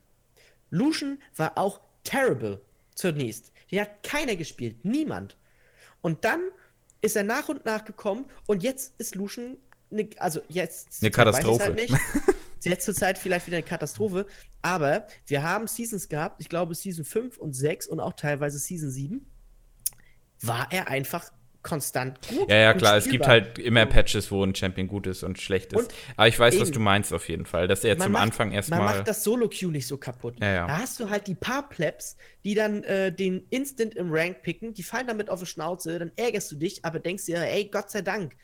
Lucian war auch terrible zunächst. Den hat keiner gespielt, niemand. Und dann ist er nach und nach gekommen und jetzt ist Lucian, ne, also jetzt. Eine Katastrophe. Halt nicht. jetzt zur Zeit vielleicht wieder eine Katastrophe, aber wir haben Seasons gehabt, ich glaube Season 5 und 6 und auch teilweise Season 7, war er einfach konstant gut. Ja, ja, klar, es gibt halt immer Patches, wo ein Champion gut ist und schlecht ist. Und Aber ich weiß, eben, was du meinst auf jeden Fall, dass er zum macht, Anfang erstmal. Man macht das Solo-Queue nicht so kaputt. Ja, ja. Da hast du halt die paar Plebs, die dann äh, den Instant im Rank picken, die fallen damit auf die Schnauze, dann ärgerst du dich, aber denkst dir, ey, Gott sei Dank,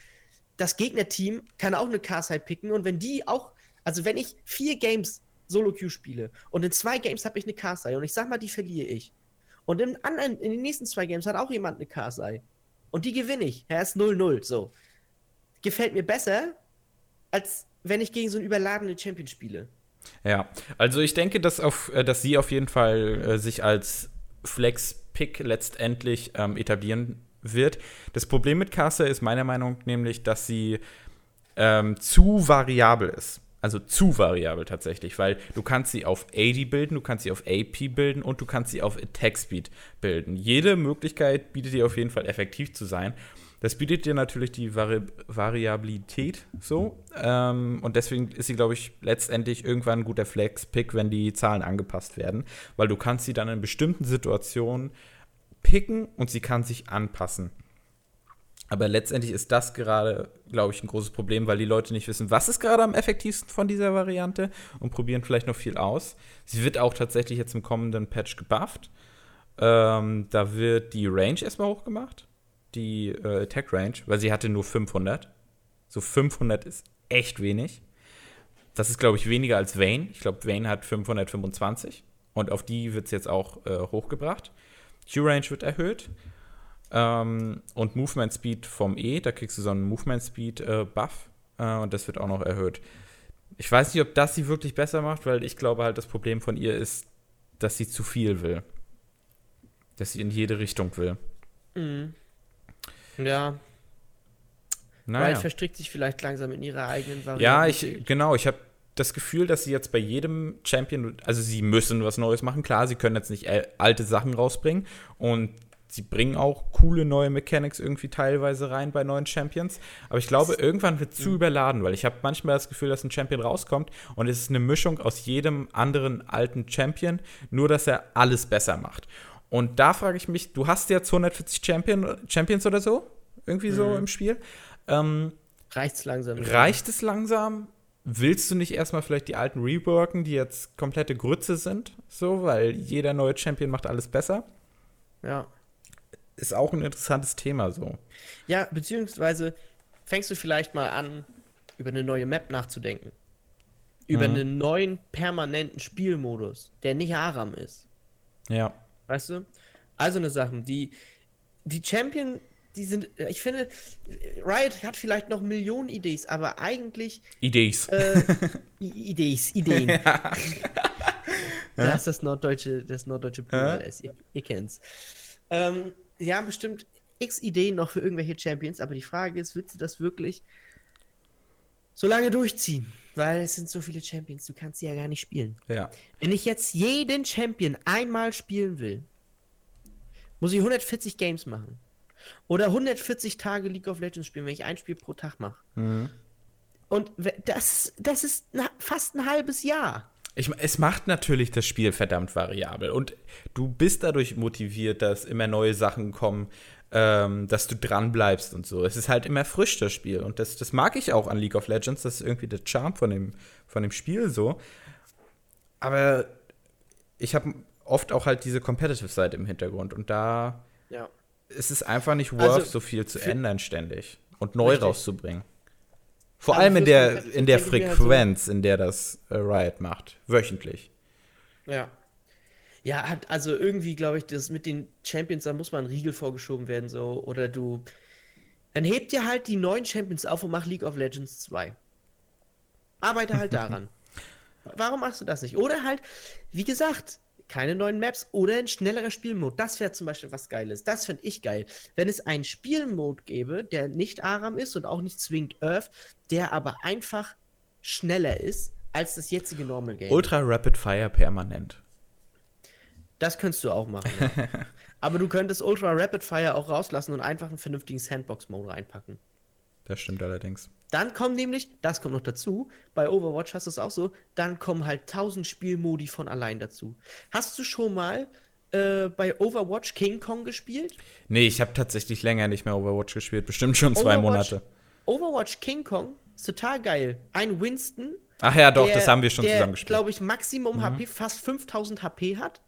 das Gegnerteam kann auch eine Carside picken und wenn die auch, also wenn ich vier Games Solo-Queue spiele und in zwei Games habe ich eine Carside und ich sag mal, die verliere ich. Und in, anderen, in den nächsten zwei Games hat auch jemand eine Carside und die gewinne ich. Er ist 0-0. So. Gefällt mir besser, als wenn ich gegen so einen überladenen Champion spiele. Ja, also ich denke, dass, auf, äh, dass sie auf jeden Fall äh, sich als Flex-Pick letztendlich ähm, etablieren wird. Das Problem mit Caster ist meiner Meinung nach nämlich, dass sie ähm, zu variabel ist. Also zu variabel tatsächlich, weil du kannst sie auf AD bilden, du kannst sie auf AP bilden und du kannst sie auf Attack Speed bilden. Jede Möglichkeit bietet dir auf jeden Fall effektiv zu sein. Das bietet dir natürlich die Vari Variabilität so. Ähm, und deswegen ist sie, glaube ich, letztendlich irgendwann ein guter Flex-Pick, wenn die Zahlen angepasst werden. Weil du kannst sie dann in bestimmten Situationen picken und sie kann sich anpassen. Aber letztendlich ist das gerade, glaube ich, ein großes Problem, weil die Leute nicht wissen, was ist gerade am effektivsten von dieser Variante und probieren vielleicht noch viel aus. Sie wird auch tatsächlich jetzt im kommenden Patch gebufft. Ähm, da wird die Range erstmal hochgemacht, die äh, Attack Range, weil sie hatte nur 500. So 500 ist echt wenig. Das ist, glaube ich, weniger als Vayne. Ich glaube, Vayne hat 525 und auf die wird es jetzt auch äh, hochgebracht. Q-Range wird erhöht ähm, und Movement Speed vom E, da kriegst du so einen Movement Speed äh, Buff äh, und das wird auch noch erhöht. Ich weiß nicht, ob das sie wirklich besser macht, weil ich glaube halt, das Problem von ihr ist, dass sie zu viel will. Dass sie in jede Richtung will. Mhm. Ja. Naja. Riot verstrickt sich vielleicht langsam in ihre eigenen Varianten. Ja, ich, genau, ich habe das Gefühl, dass sie jetzt bei jedem Champion, also sie müssen was Neues machen. Klar, sie können jetzt nicht alte Sachen rausbringen und sie bringen auch coole neue Mechanics irgendwie teilweise rein bei neuen Champions. Aber ich glaube, irgendwann wird zu überladen, weil ich habe manchmal das Gefühl, dass ein Champion rauskommt und es ist eine Mischung aus jedem anderen alten Champion, nur dass er alles besser macht. Und da frage ich mich, du hast jetzt 140 Champion, Champions oder so, irgendwie mhm. so im Spiel. Ähm, reicht es langsam? Reicht es langsam? Willst du nicht erstmal vielleicht die alten reworken, die jetzt komplette Grütze sind, so, weil jeder neue Champion macht alles besser? Ja ist auch ein interessantes Thema so. Ja, beziehungsweise fängst du vielleicht mal an, über eine neue Map nachzudenken. Über mhm. einen neuen permanenten Spielmodus, der nicht Aram ist. Ja. Weißt du? Also eine Sache, die, die Champion, die sind, ich finde, Riot hat vielleicht noch Millionen Ideen, aber eigentlich. Idees. Äh, Idees, Ideen. Ja. das ist das norddeutsche, das norddeutsche Plural ja. ist. Ihr, ihr kennt's. Ähm, sie haben bestimmt x Ideen noch für irgendwelche Champions, aber die Frage ist, willst du das wirklich so lange durchziehen? Weil es sind so viele Champions, du kannst sie ja gar nicht spielen. Ja. Wenn ich jetzt jeden Champion einmal spielen will, muss ich 140 Games machen. Oder 140 Tage League of Legends spielen, wenn ich ein Spiel pro Tag mache. Mhm. Und das, das ist fast ein halbes Jahr. Ich, es macht natürlich das Spiel verdammt variabel und du bist dadurch motiviert, dass immer neue Sachen kommen, ähm, dass du dran bleibst und so. Es ist halt immer frisch, das Spiel. Und das, das mag ich auch an League of Legends. Das ist irgendwie der Charme von dem, von dem Spiel so. Aber ich habe oft auch halt diese Competitive-Seite im Hintergrund und da ja. ist es einfach nicht worth, also, so viel zu ändern ständig und neu richtig. rauszubringen. Vor allem in der, in der Frequenz, in der das äh, Riot macht. Wöchentlich. Ja. Ja, hat also irgendwie, glaube ich, das mit den Champions, da muss mal ein Riegel vorgeschoben werden, so. Oder du. Dann hebt dir halt die neuen Champions auf und mach League of Legends 2. Arbeite halt daran. Warum machst du das nicht? Oder halt, wie gesagt, keine neuen Maps oder ein schnellerer Spielmode. Das wäre zum Beispiel was Geiles. Das finde ich geil. Wenn es einen Spielmode gäbe, der nicht Aram ist und auch nicht zwingend Earth, der aber einfach schneller ist als das jetzige Normal Game. Ultra Rapid Fire permanent. Das könntest du auch machen. Ja. aber du könntest Ultra Rapid Fire auch rauslassen und einfach einen vernünftigen Sandbox-Mode reinpacken. Das stimmt allerdings. Dann kommen nämlich, das kommt noch dazu, bei Overwatch hast du es auch so, dann kommen halt tausend Spielmodi von allein dazu. Hast du schon mal äh, bei Overwatch King Kong gespielt? Nee, ich habe tatsächlich länger nicht mehr Overwatch gespielt, bestimmt schon zwei Overwatch, Monate. Overwatch King Kong ist total geil. Ein Winston. Ach ja, doch, der, das haben wir schon zusammen gespielt. glaube ich, Maximum mhm. HP, fast 5000 HP hat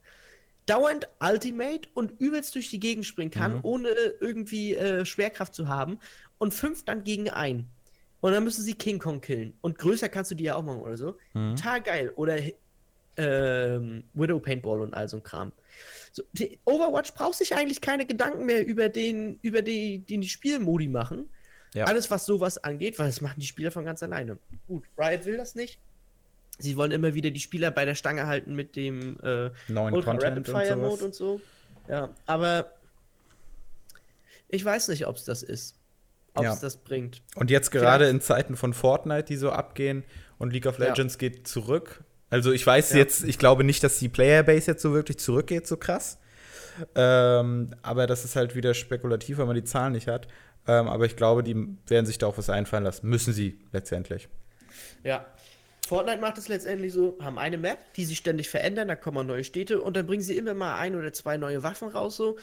dauernd Ultimate und übelst durch die Gegend springen kann, mhm. ohne irgendwie äh, Schwerkraft zu haben. Und fünf dann gegen ein. Und dann müssen sie King Kong killen. Und größer kannst du die ja auch machen oder so. Mhm. Total geil. Oder ähm, Widow Paintball und all so ein Kram. So, Overwatch braucht sich eigentlich keine Gedanken mehr über den, über die, die, die Spielmodi machen. Ja. Alles, was sowas angeht, weil das machen die Spieler von ganz alleine. Gut, Riot will das nicht. Sie wollen immer wieder die Spieler bei der Stange halten mit dem äh, neuen Rapid Fire Mode und so. Ja, aber ich weiß nicht, ob es das ist. Ob es ja. das bringt. Und jetzt gerade Vielleicht. in Zeiten von Fortnite, die so abgehen und League of Legends ja. geht zurück. Also ich weiß ja. jetzt, ich glaube nicht, dass die Playerbase jetzt so wirklich zurückgeht, so krass. Ähm, aber das ist halt wieder spekulativ, wenn man die Zahlen nicht hat. Ähm, aber ich glaube, die werden sich da auch was einfallen lassen. Müssen sie letztendlich. Ja, Fortnite macht es letztendlich so, haben eine Map, die sich ständig verändern, da kommen neue Städte und dann bringen sie immer mal ein oder zwei neue Waffen raus, so.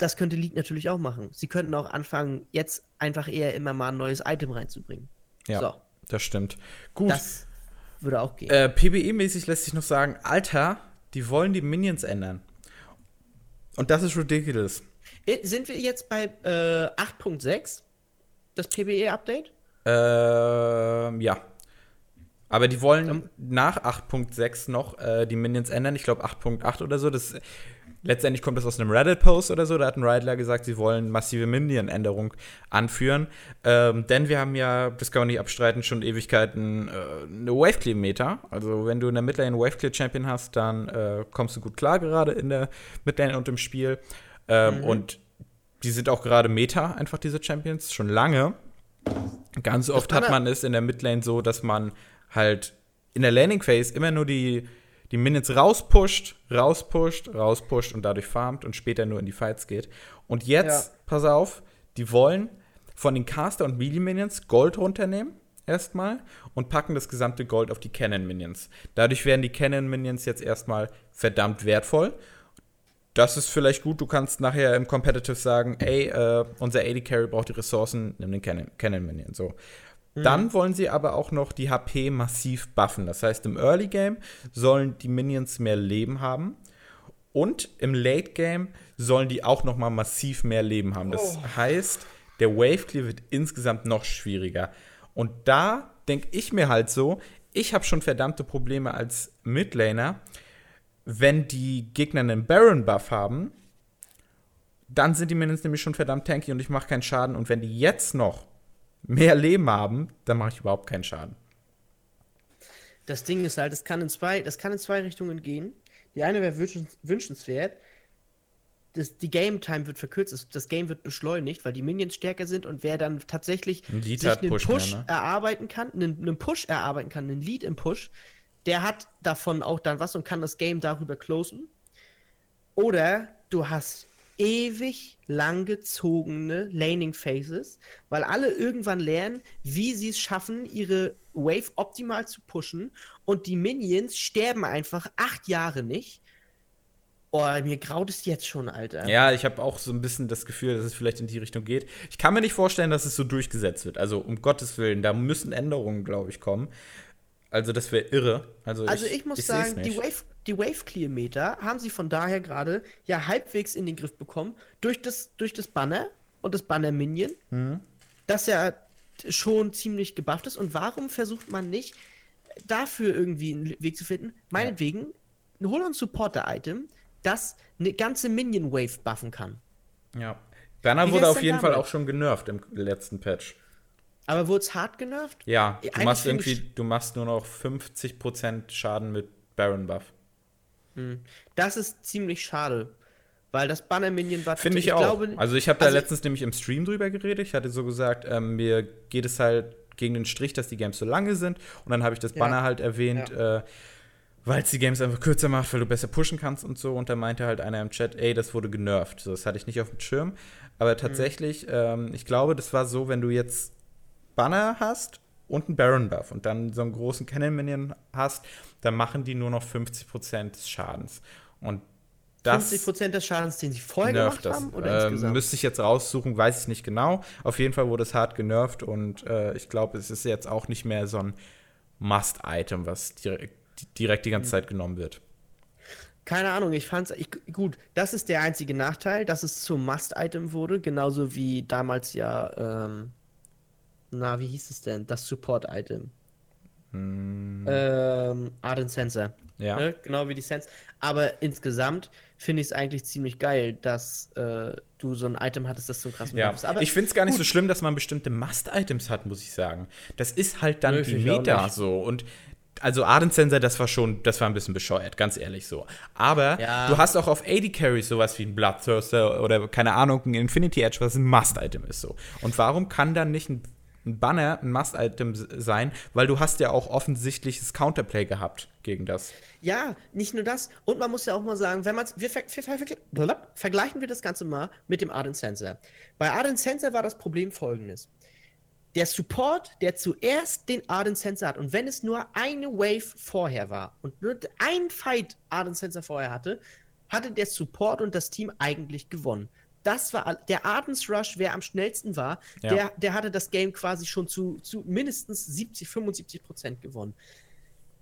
Das könnte League natürlich auch machen. Sie könnten auch anfangen, jetzt einfach eher immer mal ein neues Item reinzubringen. Ja, so. das stimmt. Gut. Das würde auch gehen. Äh, PBE-mäßig lässt sich noch sagen, Alter, die wollen die Minions ändern. Und das ist ridiculous. Äh, sind wir jetzt bei äh, 8.6? Das PBE-Update? Ähm, ja. Aber die wollen nach 8.6 noch äh, die Minions ändern. Ich glaube 8.8 oder so. Das, letztendlich kommt das aus einem Reddit-Post oder so. Da hat ein Riddler gesagt, sie wollen massive Minion-Änderung anführen. Ähm, denn wir haben ja, das kann man nicht abstreiten, schon Ewigkeiten äh, eine Wave-Clear-Meter. Also wenn du in der Midlane einen Wave-Clear-Champion hast, dann äh, kommst du gut klar gerade in der Midlane und im Spiel. Ähm, mhm. Und die sind auch gerade Meta, einfach diese Champions, schon lange. Ganz oft hat man es in der Midlane so, dass man halt in der Landing Phase immer nur die, die Minions rauspusht, rauspusht, rauspusht und dadurch farmt und später nur in die Fights geht. Und jetzt, ja. pass auf, die wollen von den Caster und Melee Minions Gold runternehmen erstmal und packen das gesamte Gold auf die Cannon Minions. Dadurch werden die Cannon Minions jetzt erstmal verdammt wertvoll. Das ist vielleicht gut, du kannst nachher im Competitive sagen, ey, äh, unser AD Carry braucht die Ressourcen, nimm den Cannon, Cannon Minion. So. Mhm. Dann wollen sie aber auch noch die HP massiv buffen. Das heißt, im Early Game sollen die Minions mehr Leben haben. Und im Late Game sollen die auch noch mal massiv mehr Leben haben. Das oh. heißt, der Wave Clear wird insgesamt noch schwieriger. Und da denke ich mir halt so, ich habe schon verdammte Probleme als Midlaner, wenn die Gegner einen Baron Buff haben, dann sind die Minions nämlich schon verdammt tanky und ich mache keinen Schaden. Und wenn die jetzt noch mehr Leben haben, dann mache ich überhaupt keinen Schaden. Das Ding ist halt, es kann in zwei, das kann in zwei Richtungen gehen. Die eine wäre wünschens, wünschenswert. Das, die Game Time wird verkürzt, das Game wird beschleunigt, weil die Minions stärker sind und wer dann tatsächlich sich einen Push, Push mehr, ne? erarbeiten kann, einen, einen, Push erarbeiten kann, einen Lead im Push, der hat davon auch dann was und kann das Game darüber closen. Oder du hast ewig langgezogene Laning Phases, weil alle irgendwann lernen, wie sie es schaffen, ihre Wave optimal zu pushen und die Minions sterben einfach acht Jahre nicht. Oh, mir graut es jetzt schon, Alter. Ja, ich habe auch so ein bisschen das Gefühl, dass es vielleicht in die Richtung geht. Ich kann mir nicht vorstellen, dass es so durchgesetzt wird. Also um Gottes Willen, da müssen Änderungen, glaube ich, kommen. Also das wäre irre. Also, also ich, ich muss ich sagen, die Wave, die Wave Clear Meter haben sie von daher gerade ja halbwegs in den Griff bekommen durch das, durch das Banner und das Banner Minion, mhm. das ja schon ziemlich gebufft ist. Und warum versucht man nicht dafür irgendwie einen Weg zu finden? Meinetwegen, ja. hol uns Supporter-Item, das eine ganze Minion Wave buffen kann. Ja. Banner wurde auf jeden damit? Fall auch schon genervt im letzten Patch. Aber wurde es hart genervt? Ja, du machst irgendwie, du machst nur noch 50% Schaden mit Baron Buff. Hm. Das ist ziemlich schade. Weil das Banner-Minion war Finde ich, ich, auch. Glaube, also ich habe da also letztens nämlich im Stream drüber geredet. Ich hatte so gesagt, ähm, mir geht es halt gegen den Strich, dass die Games so lange sind. Und dann habe ich das Banner ja. halt erwähnt, ja. äh, weil es die Games einfach kürzer macht, weil du besser pushen kannst und so. Und da meinte halt einer im Chat, ey, das wurde genervt. So, das hatte ich nicht auf dem Schirm. Aber tatsächlich, mhm. ähm, ich glaube, das war so, wenn du jetzt Banner hast und einen Baron Buff und dann so einen großen Cannon Minion hast, dann machen die nur noch 50% des Schadens. Und das 50% des Schadens, den sie vorher gemacht das. haben? Oder ähm, Müsste ich jetzt raussuchen, weiß ich nicht genau. Auf jeden Fall wurde es hart genervt und äh, ich glaube, es ist jetzt auch nicht mehr so ein Must-Item, was direkt, direkt die ganze mhm. Zeit genommen wird. Keine Ahnung, ich fand's ich, gut. Das ist der einzige Nachteil, dass es zum Must-Item wurde, genauso wie damals ja ähm, na, wie hieß es denn? Das Support-Item. Hm. Ähm, Ardent Sensor. Ja. Ne? Genau wie die Sense. Aber insgesamt finde ich es eigentlich ziemlich geil, dass äh, du so ein Item hattest, das so krass ja. Aber ich finde es gar nicht gut. so schlimm, dass man bestimmte Must-Items hat, muss ich sagen. Das ist halt dann Nö, die Meta so. Und also Ardent Sensor, das war schon, das war ein bisschen bescheuert, ganz ehrlich so. Aber ja. du hast auch auf AD Carries sowas wie ein Bloodthirster oder keine Ahnung, ein Infinity Edge, was ein Must-Item ist so. Und warum kann dann nicht ein ein Banner ein Must-Item sein, weil du hast ja auch offensichtliches Counterplay gehabt gegen das. Ja, nicht nur das. Und man muss ja auch mal sagen, wenn man wir ver ver ver vergleichen wir das Ganze mal mit dem Ardent Sensor. Bei Ardent Sensor war das Problem folgendes. Der Support, der zuerst den Ardent Sensor hat, und wenn es nur eine Wave vorher war und nur ein Fight Ardent Sensor vorher hatte, hatte der Support und das Team eigentlich gewonnen. Das war der Ardens Rush, wer am schnellsten war, ja. der, der hatte das Game quasi schon zu, zu mindestens 70, 75 Prozent gewonnen.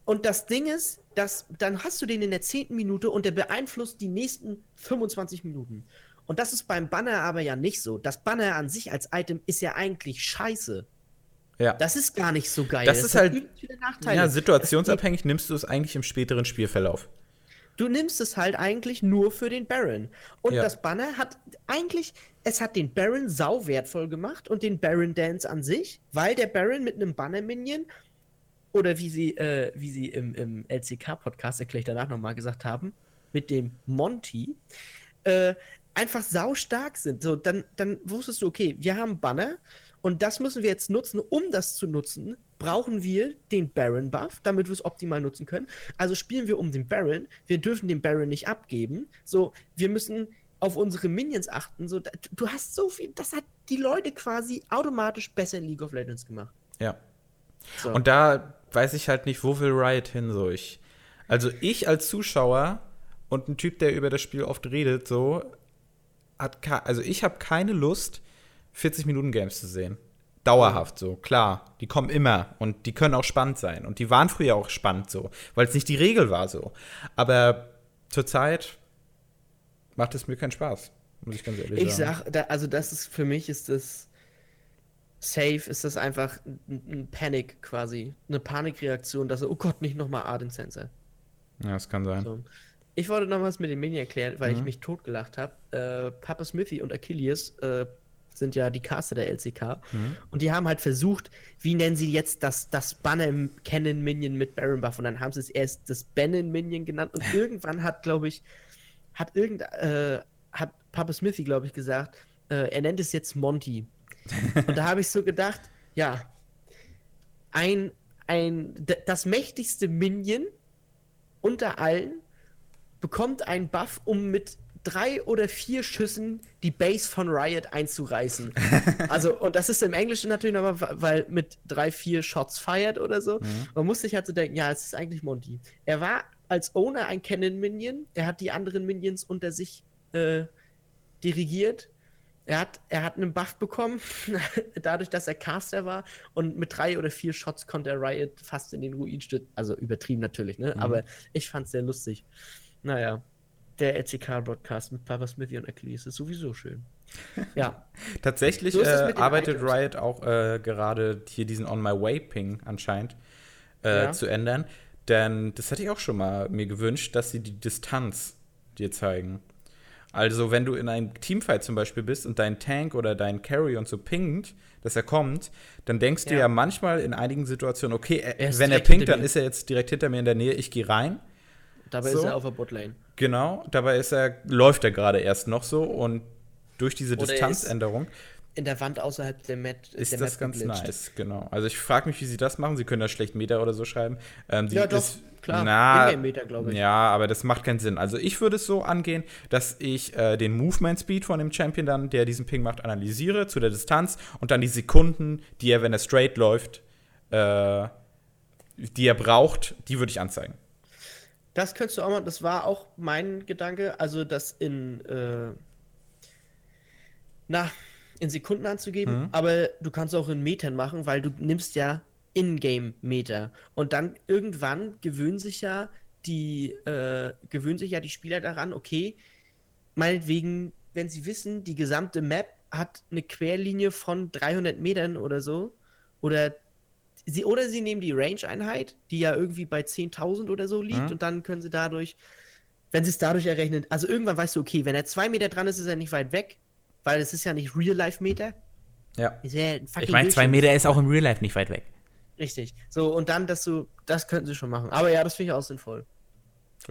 Und das Ding ist, dass dann hast du den in der zehnten Minute und der beeinflusst die nächsten 25 Minuten. Und das ist beim Banner aber ja nicht so. Das Banner an sich als Item ist ja eigentlich scheiße. Ja. Das ist gar nicht so geil. Das, das ist halt ja, situationsabhängig nimmst du es eigentlich im späteren Spielverlauf. Du nimmst es halt eigentlich nur für den Baron. Und ja. das Banner hat eigentlich, es hat den Baron sau wertvoll gemacht und den Baron Dance an sich, weil der Baron mit einem Banner-Minion oder wie sie, äh, wie sie im, im LCK-Podcast, erkläre ich danach nochmal gesagt haben, mit dem Monty, äh, einfach sau stark sind. So, dann, dann wusstest du, okay, wir haben Banner und das müssen wir jetzt nutzen. Um das zu nutzen, brauchen wir den Baron Buff, damit wir es optimal nutzen können. Also spielen wir um den Baron. Wir dürfen den Baron nicht abgeben. So, wir müssen auf unsere Minions achten. So, du hast so viel, das hat die Leute quasi automatisch besser in League of Legends gemacht. Ja. So. Und da weiß ich halt nicht, wo will Riot hin so. Ich, also ich als Zuschauer und ein Typ, der über das Spiel oft redet, so hat also ich habe keine Lust 40 Minuten Games zu sehen. Dauerhaft so, klar. Die kommen immer und die können auch spannend sein. Und die waren früher auch spannend so, weil es nicht die Regel war so. Aber zurzeit macht es mir keinen Spaß, muss ich ganz ehrlich ich sagen. Ich sag, da, also das ist für mich ist das safe, ist das einfach ein, ein Panik quasi. Eine Panikreaktion, dass, oh Gott, nicht nochmal Arden Sensor. Ja, das kann sein. So. Ich wollte noch was mit den Mini erklären, weil mhm. ich mich totgelacht habe. Äh, Papa Smithy und Achilles äh, sind ja die Caster der LCK. Mhm. Und die haben halt versucht, wie nennen sie jetzt das, das Banner Cannon Minion mit Baron Buff. Und dann haben sie es erst das Bannon Minion genannt. Und irgendwann hat, glaube ich, hat irgend, äh, hat Papa Smithy, glaube ich, gesagt, äh, er nennt es jetzt Monty. Und da habe ich so gedacht, ja, ein, ein, das mächtigste Minion unter allen bekommt einen Buff, um mit drei oder vier Schüssen die Base von Riot einzureißen. also, und das ist im Englischen natürlich nochmal, weil mit drei, vier Shots fired oder so. Mhm. Man muss sich halt so denken, ja, es ist eigentlich Monty. Er war als Owner ein Cannon-Minion. Er hat die anderen Minions unter sich äh, dirigiert. Er hat, er hat einen Buff bekommen, dadurch, dass er Caster war. Und mit drei oder vier Shots konnte er Riot fast in den Ruin stürzen. Also übertrieben natürlich, ne? Mhm. Aber ich fand es sehr lustig. Naja der LCK-Broadcast mit Papa Smithy und Achilles ist sowieso schön. Ja. Tatsächlich so äh, arbeitet. Riot auch äh, gerade hier diesen On My Way Ping anscheinend äh, ja. zu ändern. Denn das hatte ich auch schon mal mir gewünscht, dass sie die Distanz dir zeigen. Also, wenn du in einem Teamfight zum Beispiel bist und dein Tank oder dein Carry und so pingt, dass er kommt, dann denkst ja. du ja manchmal in einigen Situationen, okay, er wenn er pingt, dann ist er jetzt direkt hinter mir in der Nähe, ich gehe rein. Dabei so. ist er auf der Botlane. Genau, dabei ist er, läuft er gerade erst noch so und durch diese Oder Distanzänderung. In der Wand außerhalb der Map ist der das Map ganz geglitscht. nice, genau. Also ich frage mich, wie sie das machen. Sie können da schlecht Meter oder so schreiben. Ähm, ja, doch, das, klar. Na, Meter, glaube ich. Ja, aber das macht keinen Sinn. Also ich würde es so angehen, dass ich äh, den Movement Speed von dem Champion dann, der diesen Ping macht, analysiere zu der Distanz und dann die Sekunden, die er, wenn er straight läuft, äh, die er braucht, die würde ich anzeigen. Das könntest du auch mal, das war auch mein Gedanke, also das in, äh, na, in Sekunden anzugeben, mhm. aber du kannst auch in Metern machen, weil du nimmst ja Ingame-Meter. Und dann irgendwann gewöhnen sich ja die, äh, gewöhnen sich ja die Spieler daran, okay, meinetwegen, wenn sie wissen, die gesamte Map hat eine Querlinie von 300 Metern oder so, oder Sie, oder sie nehmen die Range-Einheit, die ja irgendwie bei 10.000 oder so liegt, mhm. und dann können sie dadurch, wenn sie es dadurch errechnen, also irgendwann weißt du, okay, wenn er zwei Meter dran ist, ist er nicht weit weg, weil es ist ja nicht Real-Life-Meter. Ja. ja ich meine, zwei Meter ist auch im Real-Life nicht weit weg. Richtig. So, und dann, dass du, das könnten sie schon machen. Aber ja, das finde ich auch sinnvoll.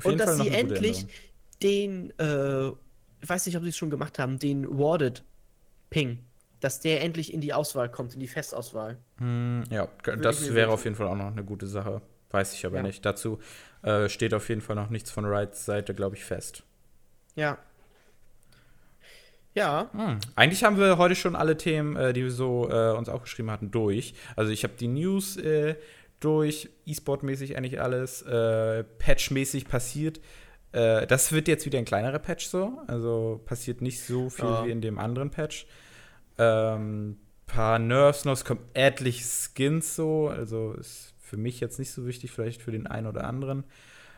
und dass sie endlich den, äh, ich weiß nicht, ob sie es schon gemacht haben, den Warded Ping dass der endlich in die Auswahl kommt, in die Festauswahl. Hm, ja, das wäre auf jeden Fall auch noch eine gute Sache. Weiß ich aber ja. nicht. Dazu äh, steht auf jeden Fall noch nichts von Wrights Seite, glaube ich, fest. Ja. Ja. Hm. Eigentlich haben wir heute schon alle Themen, äh, die wir so äh, uns aufgeschrieben hatten, durch. Also ich habe die News äh, durch, E-Sport-mäßig eigentlich alles, äh, Patch-mäßig passiert Äh, das wird jetzt wieder ein kleinerer Patch so. Also passiert nicht so viel Ja. wie in dem anderen Patch. Ähm, paar Nerfs noch, es kommen etliche Skins so. Also ist für mich jetzt nicht so wichtig, vielleicht für den einen oder anderen.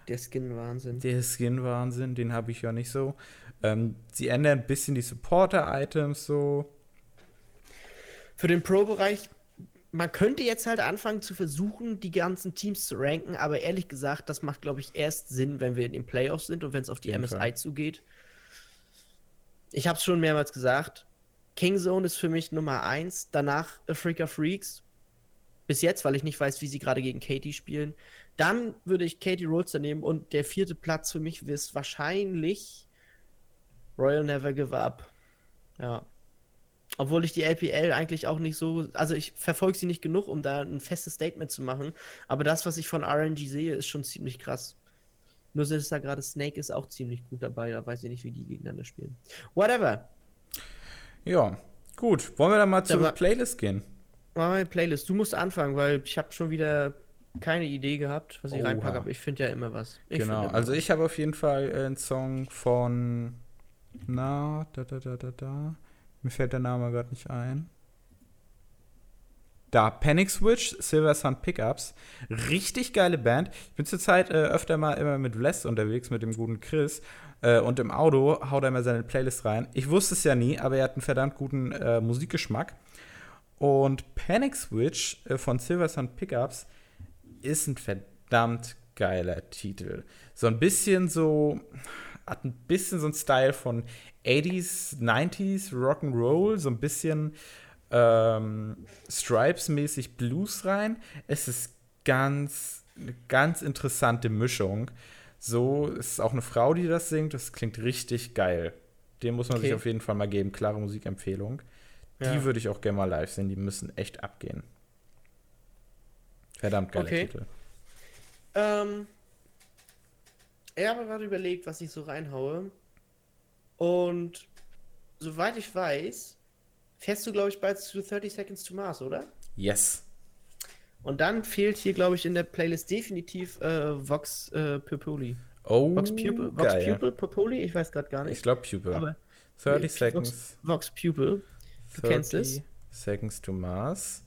Der Skin-Wahnsinn. Der Skin-Wahnsinn, den habe ich ja nicht so. Ähm, sie ändern ein bisschen die Supporter-Items so. Für den Pro-Bereich, man könnte jetzt halt anfangen zu versuchen, die ganzen Teams zu ranken, aber ehrlich gesagt, das macht, glaube ich, erst Sinn, wenn wir in den Playoffs sind und wenn es auf die MSI Fall. zugeht. Ich habe es schon mehrmals gesagt. Kingzone ist für mich Nummer 1, danach Africa Freaks. Bis jetzt, weil ich nicht weiß, wie sie gerade gegen Katie spielen. Dann würde ich Katie Roadster nehmen und der vierte Platz für mich ist wahrscheinlich Royal Never Give Up. Ja. Obwohl ich die LPL eigentlich auch nicht so, also ich verfolge sie nicht genug, um da ein festes Statement zu machen. Aber das, was ich von RNG sehe, ist schon ziemlich krass. Nur ist da gerade Snake ist auch ziemlich gut dabei, da weiß ich nicht, wie die gegeneinander spielen. Whatever. Ja, gut. Wollen wir dann mal zur Playlist gehen? Mal meine Playlist. Du musst anfangen, weil ich habe schon wieder keine Idee gehabt, was ich Oha. reinpacke, aber ich finde ja immer was. Ich genau. immer Also was. ich habe auf jeden Fall äh, einen Song von. Na, da, da, da, da, da. Mir fällt der Name gerade nicht ein. Da, Panic Switch, Silver Sun Pickups. Richtig geile Band. Ich bin zurzeit äh, öfter mal immer mit Vles unterwegs, mit dem guten Chris. Äh, und im Auto haut er immer seine Playlist rein. Ich wusste es ja nie, aber er hat einen verdammt guten äh, Musikgeschmack. Und Panic Switch äh, von Silver Sun Pickups ist ein verdammt geiler Titel. So ein bisschen so, hat ein bisschen so ein Style von 80s, 90s Rock'n'Roll, so ein bisschen ähm, Stripes-mäßig Blues rein. Es ist ganz, eine ganz interessante Mischung. So es ist auch eine Frau, die das singt. Das klingt richtig geil. Den muss man sich Okay. auf jeden Fall mal geben. Klare Musikempfehlung. Die Ja. würde ich auch gerne mal live sehen. Die müssen echt abgehen. Verdammt geiler Okay. Titel. Ähm, ich habe gerade überlegt, was ich so reinhaue. Und soweit ich weiß, fährst du, glaube ich, bald zu 30 Seconds to Mars, oder? Yes. Und dann fehlt hier, glaube ich, in der Playlist definitiv äh, Vox äh, Pupuli. Oh, Vox Pupil? Vox geil. Pupil? Populi? Ich weiß gerade gar Ich nicht. glaube Pupil. Aber 30 nee, Seconds. Vox, Vox Pupil. Du kennst es. 30 Seconds to Mars.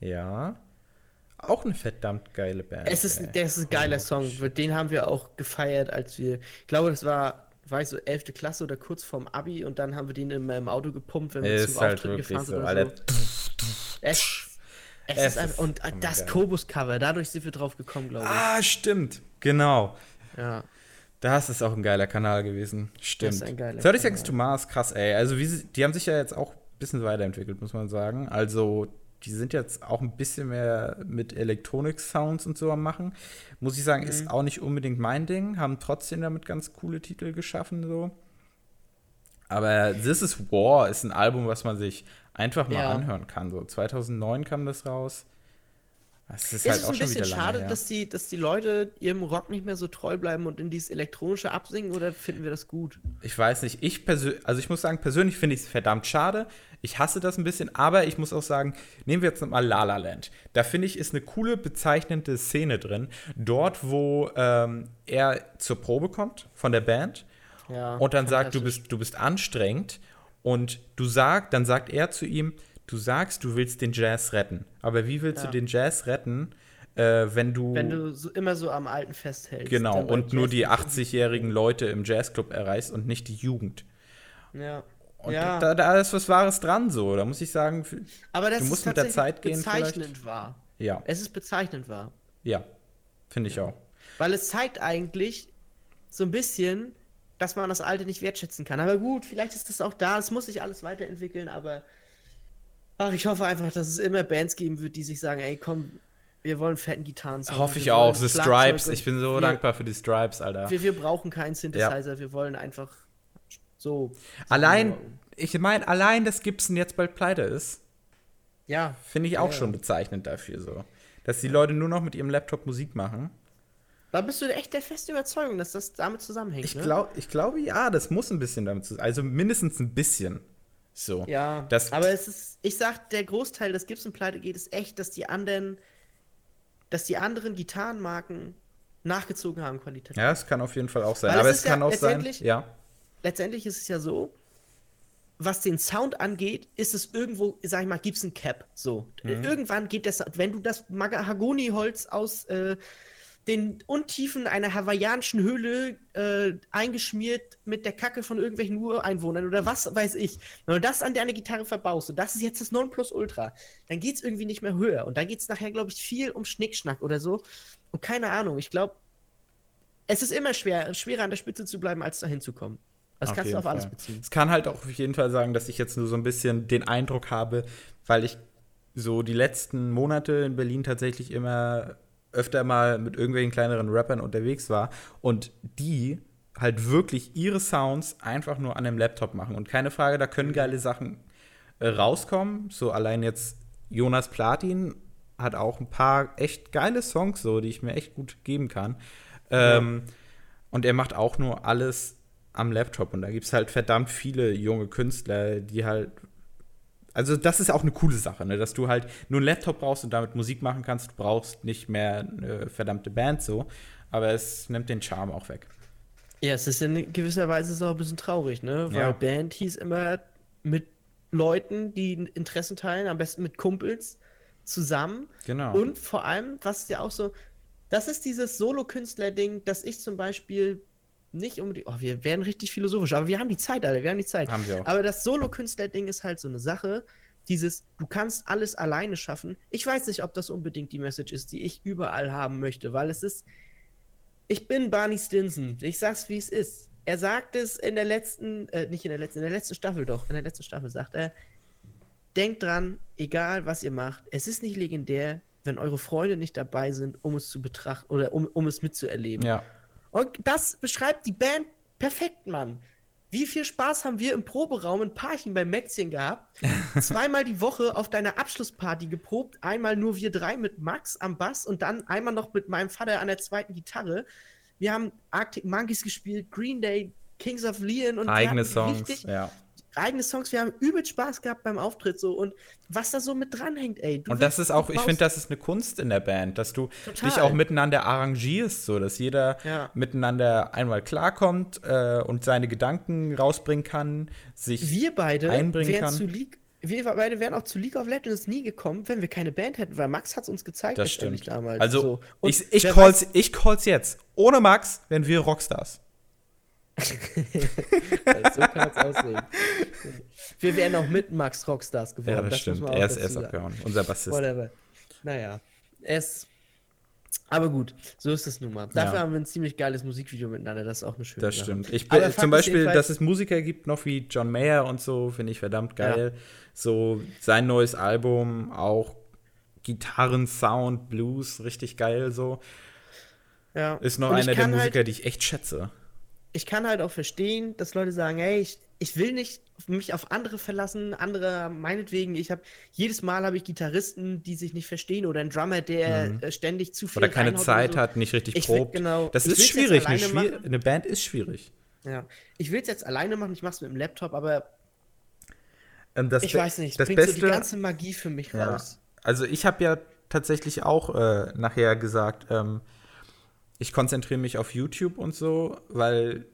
Ja. Auch eine verdammt geile Band. Es ist, ey. das ist ein geiler Oh, Song. Den haben wir auch gefeiert, als wir, ich glaube, das war, war ich so 11. Klasse oder kurz vorm Abi und dann haben wir den in meinem Auto gepumpt, wenn wir Ist zum halt Auftritt gefahren sind so, oder Alter. so. Es, es, Es ist einfach, und hammergeil. das Kobus-Cover, dadurch sind wir drauf gekommen, glaube ich. Ah, stimmt. Genau. Ja. Das ist auch ein geiler Kanal gewesen. Stimmt. ist ein geiler 30 Seconds to Mars, krass, ey. Also, wie die haben sich ja jetzt auch ein bisschen weiterentwickelt, muss man sagen. Also, die sind jetzt auch ein bisschen mehr mit Elektronik-Sounds und so am Machen. Muss ich sagen, Mhm. ist auch nicht unbedingt mein Ding. Haben trotzdem damit ganz coole Titel geschaffen, so. Aber This is War ist ein Album, was man sich einfach mal Ja. anhören kann. So 2009 kam das raus. Das ist, Ist halt es auch ein bisschen lange schade, dass die, dass die Leute ihrem Rock nicht mehr so treu bleiben und in dieses Elektronische absingen oder finden wir das gut? Ich weiß nicht, ich persönlich, also ich muss sagen, persönlich finde ich es verdammt schade. Ich hasse das ein bisschen, aber ich muss auch sagen, nehmen wir jetzt mal La La Land. Da finde ich, ist eine coole, bezeichnende Szene drin. Dort, wo ähm, er zur Probe kommt von der Band Ja. und dann sagt, du bist, du bist anstrengend und du sagst, dann sagt er zu ihm, du sagst, du willst den Jazz retten. Aber wie willst Ja. du den Jazz retten, äh, wenn du, Wenn du so, immer so am Alten festhältst. genau und nur die nicht 80-jährigen Leute im Jazzclub erreichst und nicht die Jugend? Ja. Und ja. da, da ist was Wahres dran, so. Da muss ich sagen, Aber das Du musst ist mit der Zeit gehen bezeichnend wahr. ja, Es ist bezeichnend wahr. ja, finde ich auch. Weil es zeigt eigentlich so ein bisschen, dass man das Alte nicht wertschätzen kann. Aber gut, vielleicht ist das auch da. Es muss sich alles weiterentwickeln, aber ach, ich hoffe einfach, dass es immer Bands geben wird, die sich sagen, ey, komm, wir wollen fetten Gitarren. Hoffe ich auch. The Stripes, ich bin so wir, dankbar für die Stripes, Alter. Wir, wir brauchen keinen Synthesizer, wir wollen einfach so. Allein, ich meine, allein, dass Gibson jetzt bald pleite ist, Ja, finde ich auch Ja. schon bezeichnend dafür, so. Dass die Leute nur noch mit ihrem Laptop Musik machen. da bist du echt der feste Überzeugung, dass das damit zusammenhängt. Ich, ne? glaub, ich glaube, ja, das muss ein bisschen damit zu Also mindestens ein bisschen. So. Ja, Das- aber es ist, ich sag, der Großteil, dass Gibson pleite geht, ist echt, dass die anderen, dass die anderen Gitarrenmarken nachgezogen haben qualitativ. Ja, es kann auf jeden Fall auch sein. Weil Aber es es, kann ja auch sein. letztendlich- Ja. Letztendlich ist es ja so, was den Sound angeht, ist es irgendwo, sag ich mal, gibt's ein Cap. So. Mhm. Irgendwann geht das, wenn du das Mahagoni-Holz aus äh, den Untiefen einer hawaiianischen Höhle äh, eingeschmiert mit der Kacke von irgendwelchen Ureinwohnern oder was weiß ich, wenn du das an deine Gitarre verbaust und das ist jetzt das Nonplusultra, dann geht's irgendwie nicht mehr höher. Und dann geht's nachher, glaube ich, viel um Schnickschnack oder so. Und keine Ahnung, ich glaube, es ist immer schwer, schwerer an der Spitze zu bleiben, als dahin zu kommen. Das Auf kannst du auf alles Fall. beziehen. Es kann halt auch auf jeden Fall sagen, dass ich jetzt nur so ein bisschen den Eindruck habe, weil ich so die letzten Monate in Berlin tatsächlich immer öfter mal mit irgendwelchen kleineren Rappern unterwegs war und die halt wirklich ihre Sounds einfach nur an dem Laptop machen. Und keine Frage, da können geile Sachen äh, rauskommen. So allein jetzt Jonas Platin hat auch ein paar echt geile Songs, so, die ich mir echt gut geben kann. Ähm, Und er macht auch nur alles am Laptop. Und da gibt es halt verdammt viele junge Künstler, die halt. Also, das ist auch eine coole Sache, ne? dass du halt nur einen Laptop brauchst und damit Musik machen kannst. Du brauchst nicht mehr eine verdammte Band so. Aber es nimmt den Charme auch weg. Ja, es ist in gewisser Weise auch ein bisschen traurig, ne? Weil Ja. Band hieß immer mit Leuten, die Interessen teilen, am besten mit Kumpels zusammen. Genau. Und vor allem, was ja auch so, das ist dieses Solo-Künstler-Ding, dass ich zum Beispiel nicht unbedingt, oh, wir werden richtig philosophisch, aber wir haben die Zeit, Alter, wir haben die Zeit. Haben wir auch. Aber das Solo-Künstler-Ding ist halt so eine Sache, dieses, du kannst alles alleine schaffen. Ich weiß nicht, ob das unbedingt die Message ist, die ich überall haben möchte, weil es ist, ich bin Barney Stinson. Ich sag's, wie es ist. Er sagt es in der letzten, äh, nicht in der letzten, in der letzten Staffel doch, in der letzten Staffel sagt er, denkt dran, egal was ihr macht, es ist nicht legendär, wenn eure Freunde nicht dabei sind, um es zu betrachten oder um, um es mitzuerleben. Ja. Und das beschreibt die Band perfekt, Mann. Wie viel Spaß haben wir im Proberaum in Parching bei Mäxchen gehabt? Zweimal die Woche auf deiner Abschlussparty geprobt. Einmal nur wir drei mit Max am Bass und dann einmal noch mit meinem Vater an der zweiten Gitarre. Wir haben Arctic Monkeys gespielt, Green Day, Kings of Leon und Eigene Songs. richtig Ja. Eigene Songs. Wir haben übel Spaß gehabt beim Auftritt so und was da so mit dranhängt, ey. Du Und das ist auch, ich finde, das ist eine Kunst in der Band, dass du Total. dich auch miteinander arrangierst, so dass jeder Ja. miteinander einmal klarkommt äh, und seine Gedanken rausbringen kann, sich wir beide einbringen kann. zu League, wir beide wären auch zu League of Legends nie gekommen, wenn wir keine Band hätten, weil Max hat es uns gezeigt Das stimmt. damals. Also, so. Ich, ich, call's, ich call's jetzt. Ohne Max wären wir Rockstars. so kann es aussehen. Wir wären auch mit Max Rockstars geworden. Ja, das, muss stimmt. Er ist, er ist abgehauen. Unser Bassist. Whatever. Naja, es. Aber gut, so ist es nun mal. Dafür Ja. haben wir ein ziemlich geiles Musikvideo miteinander. Das ist auch eine schöne Das Sache. stimmt. Ich Aber zum Beispiel, dass es Musiker gibt, noch wie John Mayer und so, finde ich verdammt geil. So sein neues Album, auch Gitarren, Sound, Blues, richtig geil so. Ja. Ist noch einer der kann Musiker, Halt, die ich echt schätze. Ich kann halt auch verstehen, dass Leute sagen, hey, ich, ich will nicht mich auf andere verlassen, andere meinetwegen. Ich habe jedes Mal habe ich Gitarristen, die sich nicht verstehen oder einen Drummer, der äh, ständig zu viel Mhm. Oder keine Zeit so. hat, nicht richtig Ich will- probt. genau, das ist schwierig. Eine, schwier eine Band ist schwierig. Ja. Ich will es jetzt alleine machen, ich mache es mit dem Laptop, aber Ähm, das ich weiß nicht, Das bringt so Beste, die ganze Magie für mich Ja. raus. Also ich habe ja tatsächlich auch äh, nachher gesagt, ähm, ich konzentriere mich auf YouTube und so, weil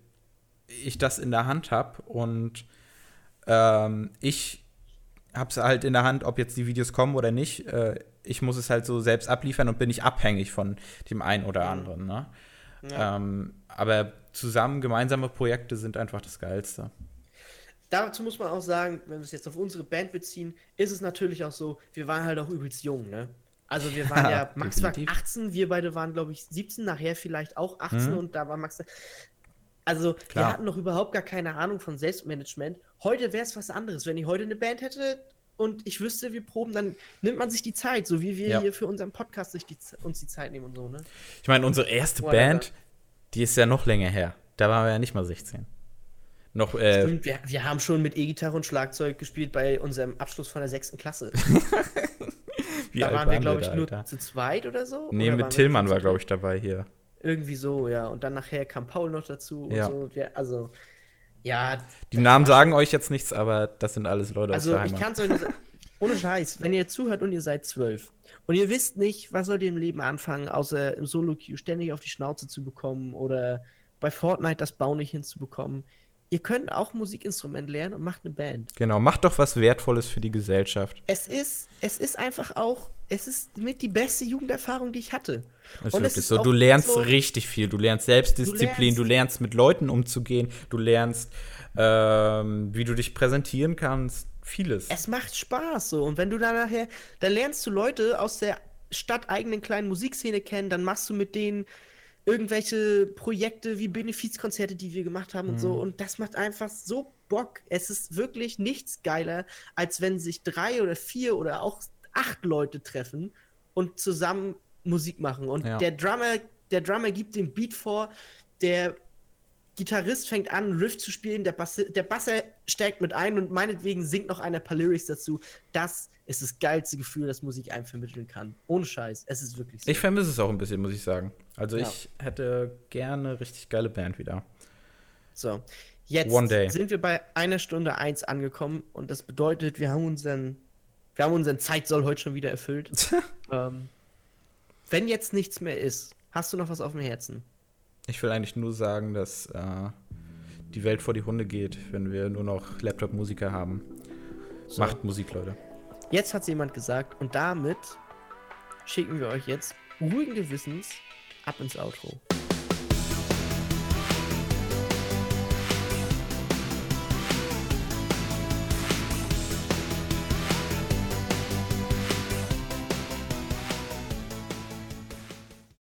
ich das in der Hand habe und ähm, ich habe es halt in der Hand, ob jetzt die Videos kommen oder nicht. Äh, ich muss es halt so selbst abliefern und bin nicht abhängig von dem einen oder anderen. Ne? Ja. Ähm, aber zusammen gemeinsame Projekte sind einfach das Geilste. Dazu muss man auch sagen, wenn wir es jetzt auf unsere Band beziehen, ist es natürlich auch so, wir waren halt auch übelst jung, ne? Also wir waren ja, Max war Definitiv. 18, wir beide waren, glaube ich, 17, nachher vielleicht auch 18 Mhm. und da war Max. Also Klar. wir hatten noch überhaupt gar keine Ahnung von Selbstmanagement. Heute wäre es was anderes. Wenn ich heute eine Band hätte und ich wüsste, wir proben, dann nimmt man sich die Zeit, so wie wir Ja. hier für unseren Podcast sich die, uns die Zeit nehmen und so, ne? Ich meine, unsere erste Whatever. Band, die ist ja noch länger her. Da waren wir ja nicht mal 16. Noch, äh, Stimmt, wir, wir haben schon mit E-Gitarre und Schlagzeug gespielt bei unserem Abschluss von der sechsten Klasse. wie da waren wir, glaube ich, da, nur Alter? zu zweit oder so. Nee, oder mit Tillmann war, glaube ich, dabei hier. Irgendwie so, ja. Und dann nachher kam Paul noch dazu Ja. und so. Also, ja. Die Namen sagen euch jetzt nichts, aber das sind alles Leute Also, aus der ich Heimat. kann euch nur sagen. ohne Scheiß, wenn ihr zuhört und ihr seid zwölf und ihr wisst nicht, was sollt ihr im Leben anfangen, außer im Solo-Queue ständig auf die Schnauze zu bekommen oder bei Fortnite das Bau nicht hinzubekommen, ihr könnt auch Musikinstrument lernen und macht eine Band. Genau, macht doch was Wertvolles für die Gesellschaft. Es ist, es ist einfach auch, es ist mit die beste Jugenderfahrung, die ich hatte. Das Und ist es ist so. Du lernst so- richtig viel. Du lernst Selbstdisziplin, du Du lernst, lernst- mit Leuten umzugehen, du lernst, ähm, wie du dich präsentieren kannst. Vieles. Es macht Spaß so. Und wenn du dann nachher, dann lernst du Leute aus der stadteigenen kleinen Musikszene kennen, dann machst du mit denen irgendwelche Projekte wie Benefizkonzerte, die wir gemacht haben und so. Und das macht einfach so Bock. Es ist wirklich nichts geiler, als wenn sich drei oder vier oder auch acht Leute treffen und zusammen Musik machen. Und Ja. der Drummer, der Drummer gibt den Beat vor, der Gitarrist fängt an, Riff zu spielen, der, Bass, der Basser steigt mit ein und meinetwegen singt noch einer ein paar Lyrics dazu. Das ist das geilste Gefühl, das Musik einem vermitteln kann. Ohne Scheiß. Es ist wirklich so. Ich vermisse es auch ein bisschen, muss ich sagen. Also Ja. ich hätte gerne richtig geile Band wieder. So. Jetzt sind wir bei einer Stunde eins angekommen und das bedeutet, wir haben unseren, wir haben unseren Zeitsoll heute schon wieder erfüllt. ähm, wenn jetzt nichts mehr ist, hast du noch was auf dem Herzen? Ich will eigentlich nur sagen, dass äh, die Welt vor die Hunde geht, wenn wir nur noch Laptop-Musiker haben. So. Macht Musik, Leute. Jetzt hat jemand gesagt und damit schicken wir euch jetzt ruhigen Gewissens ab ins Outro.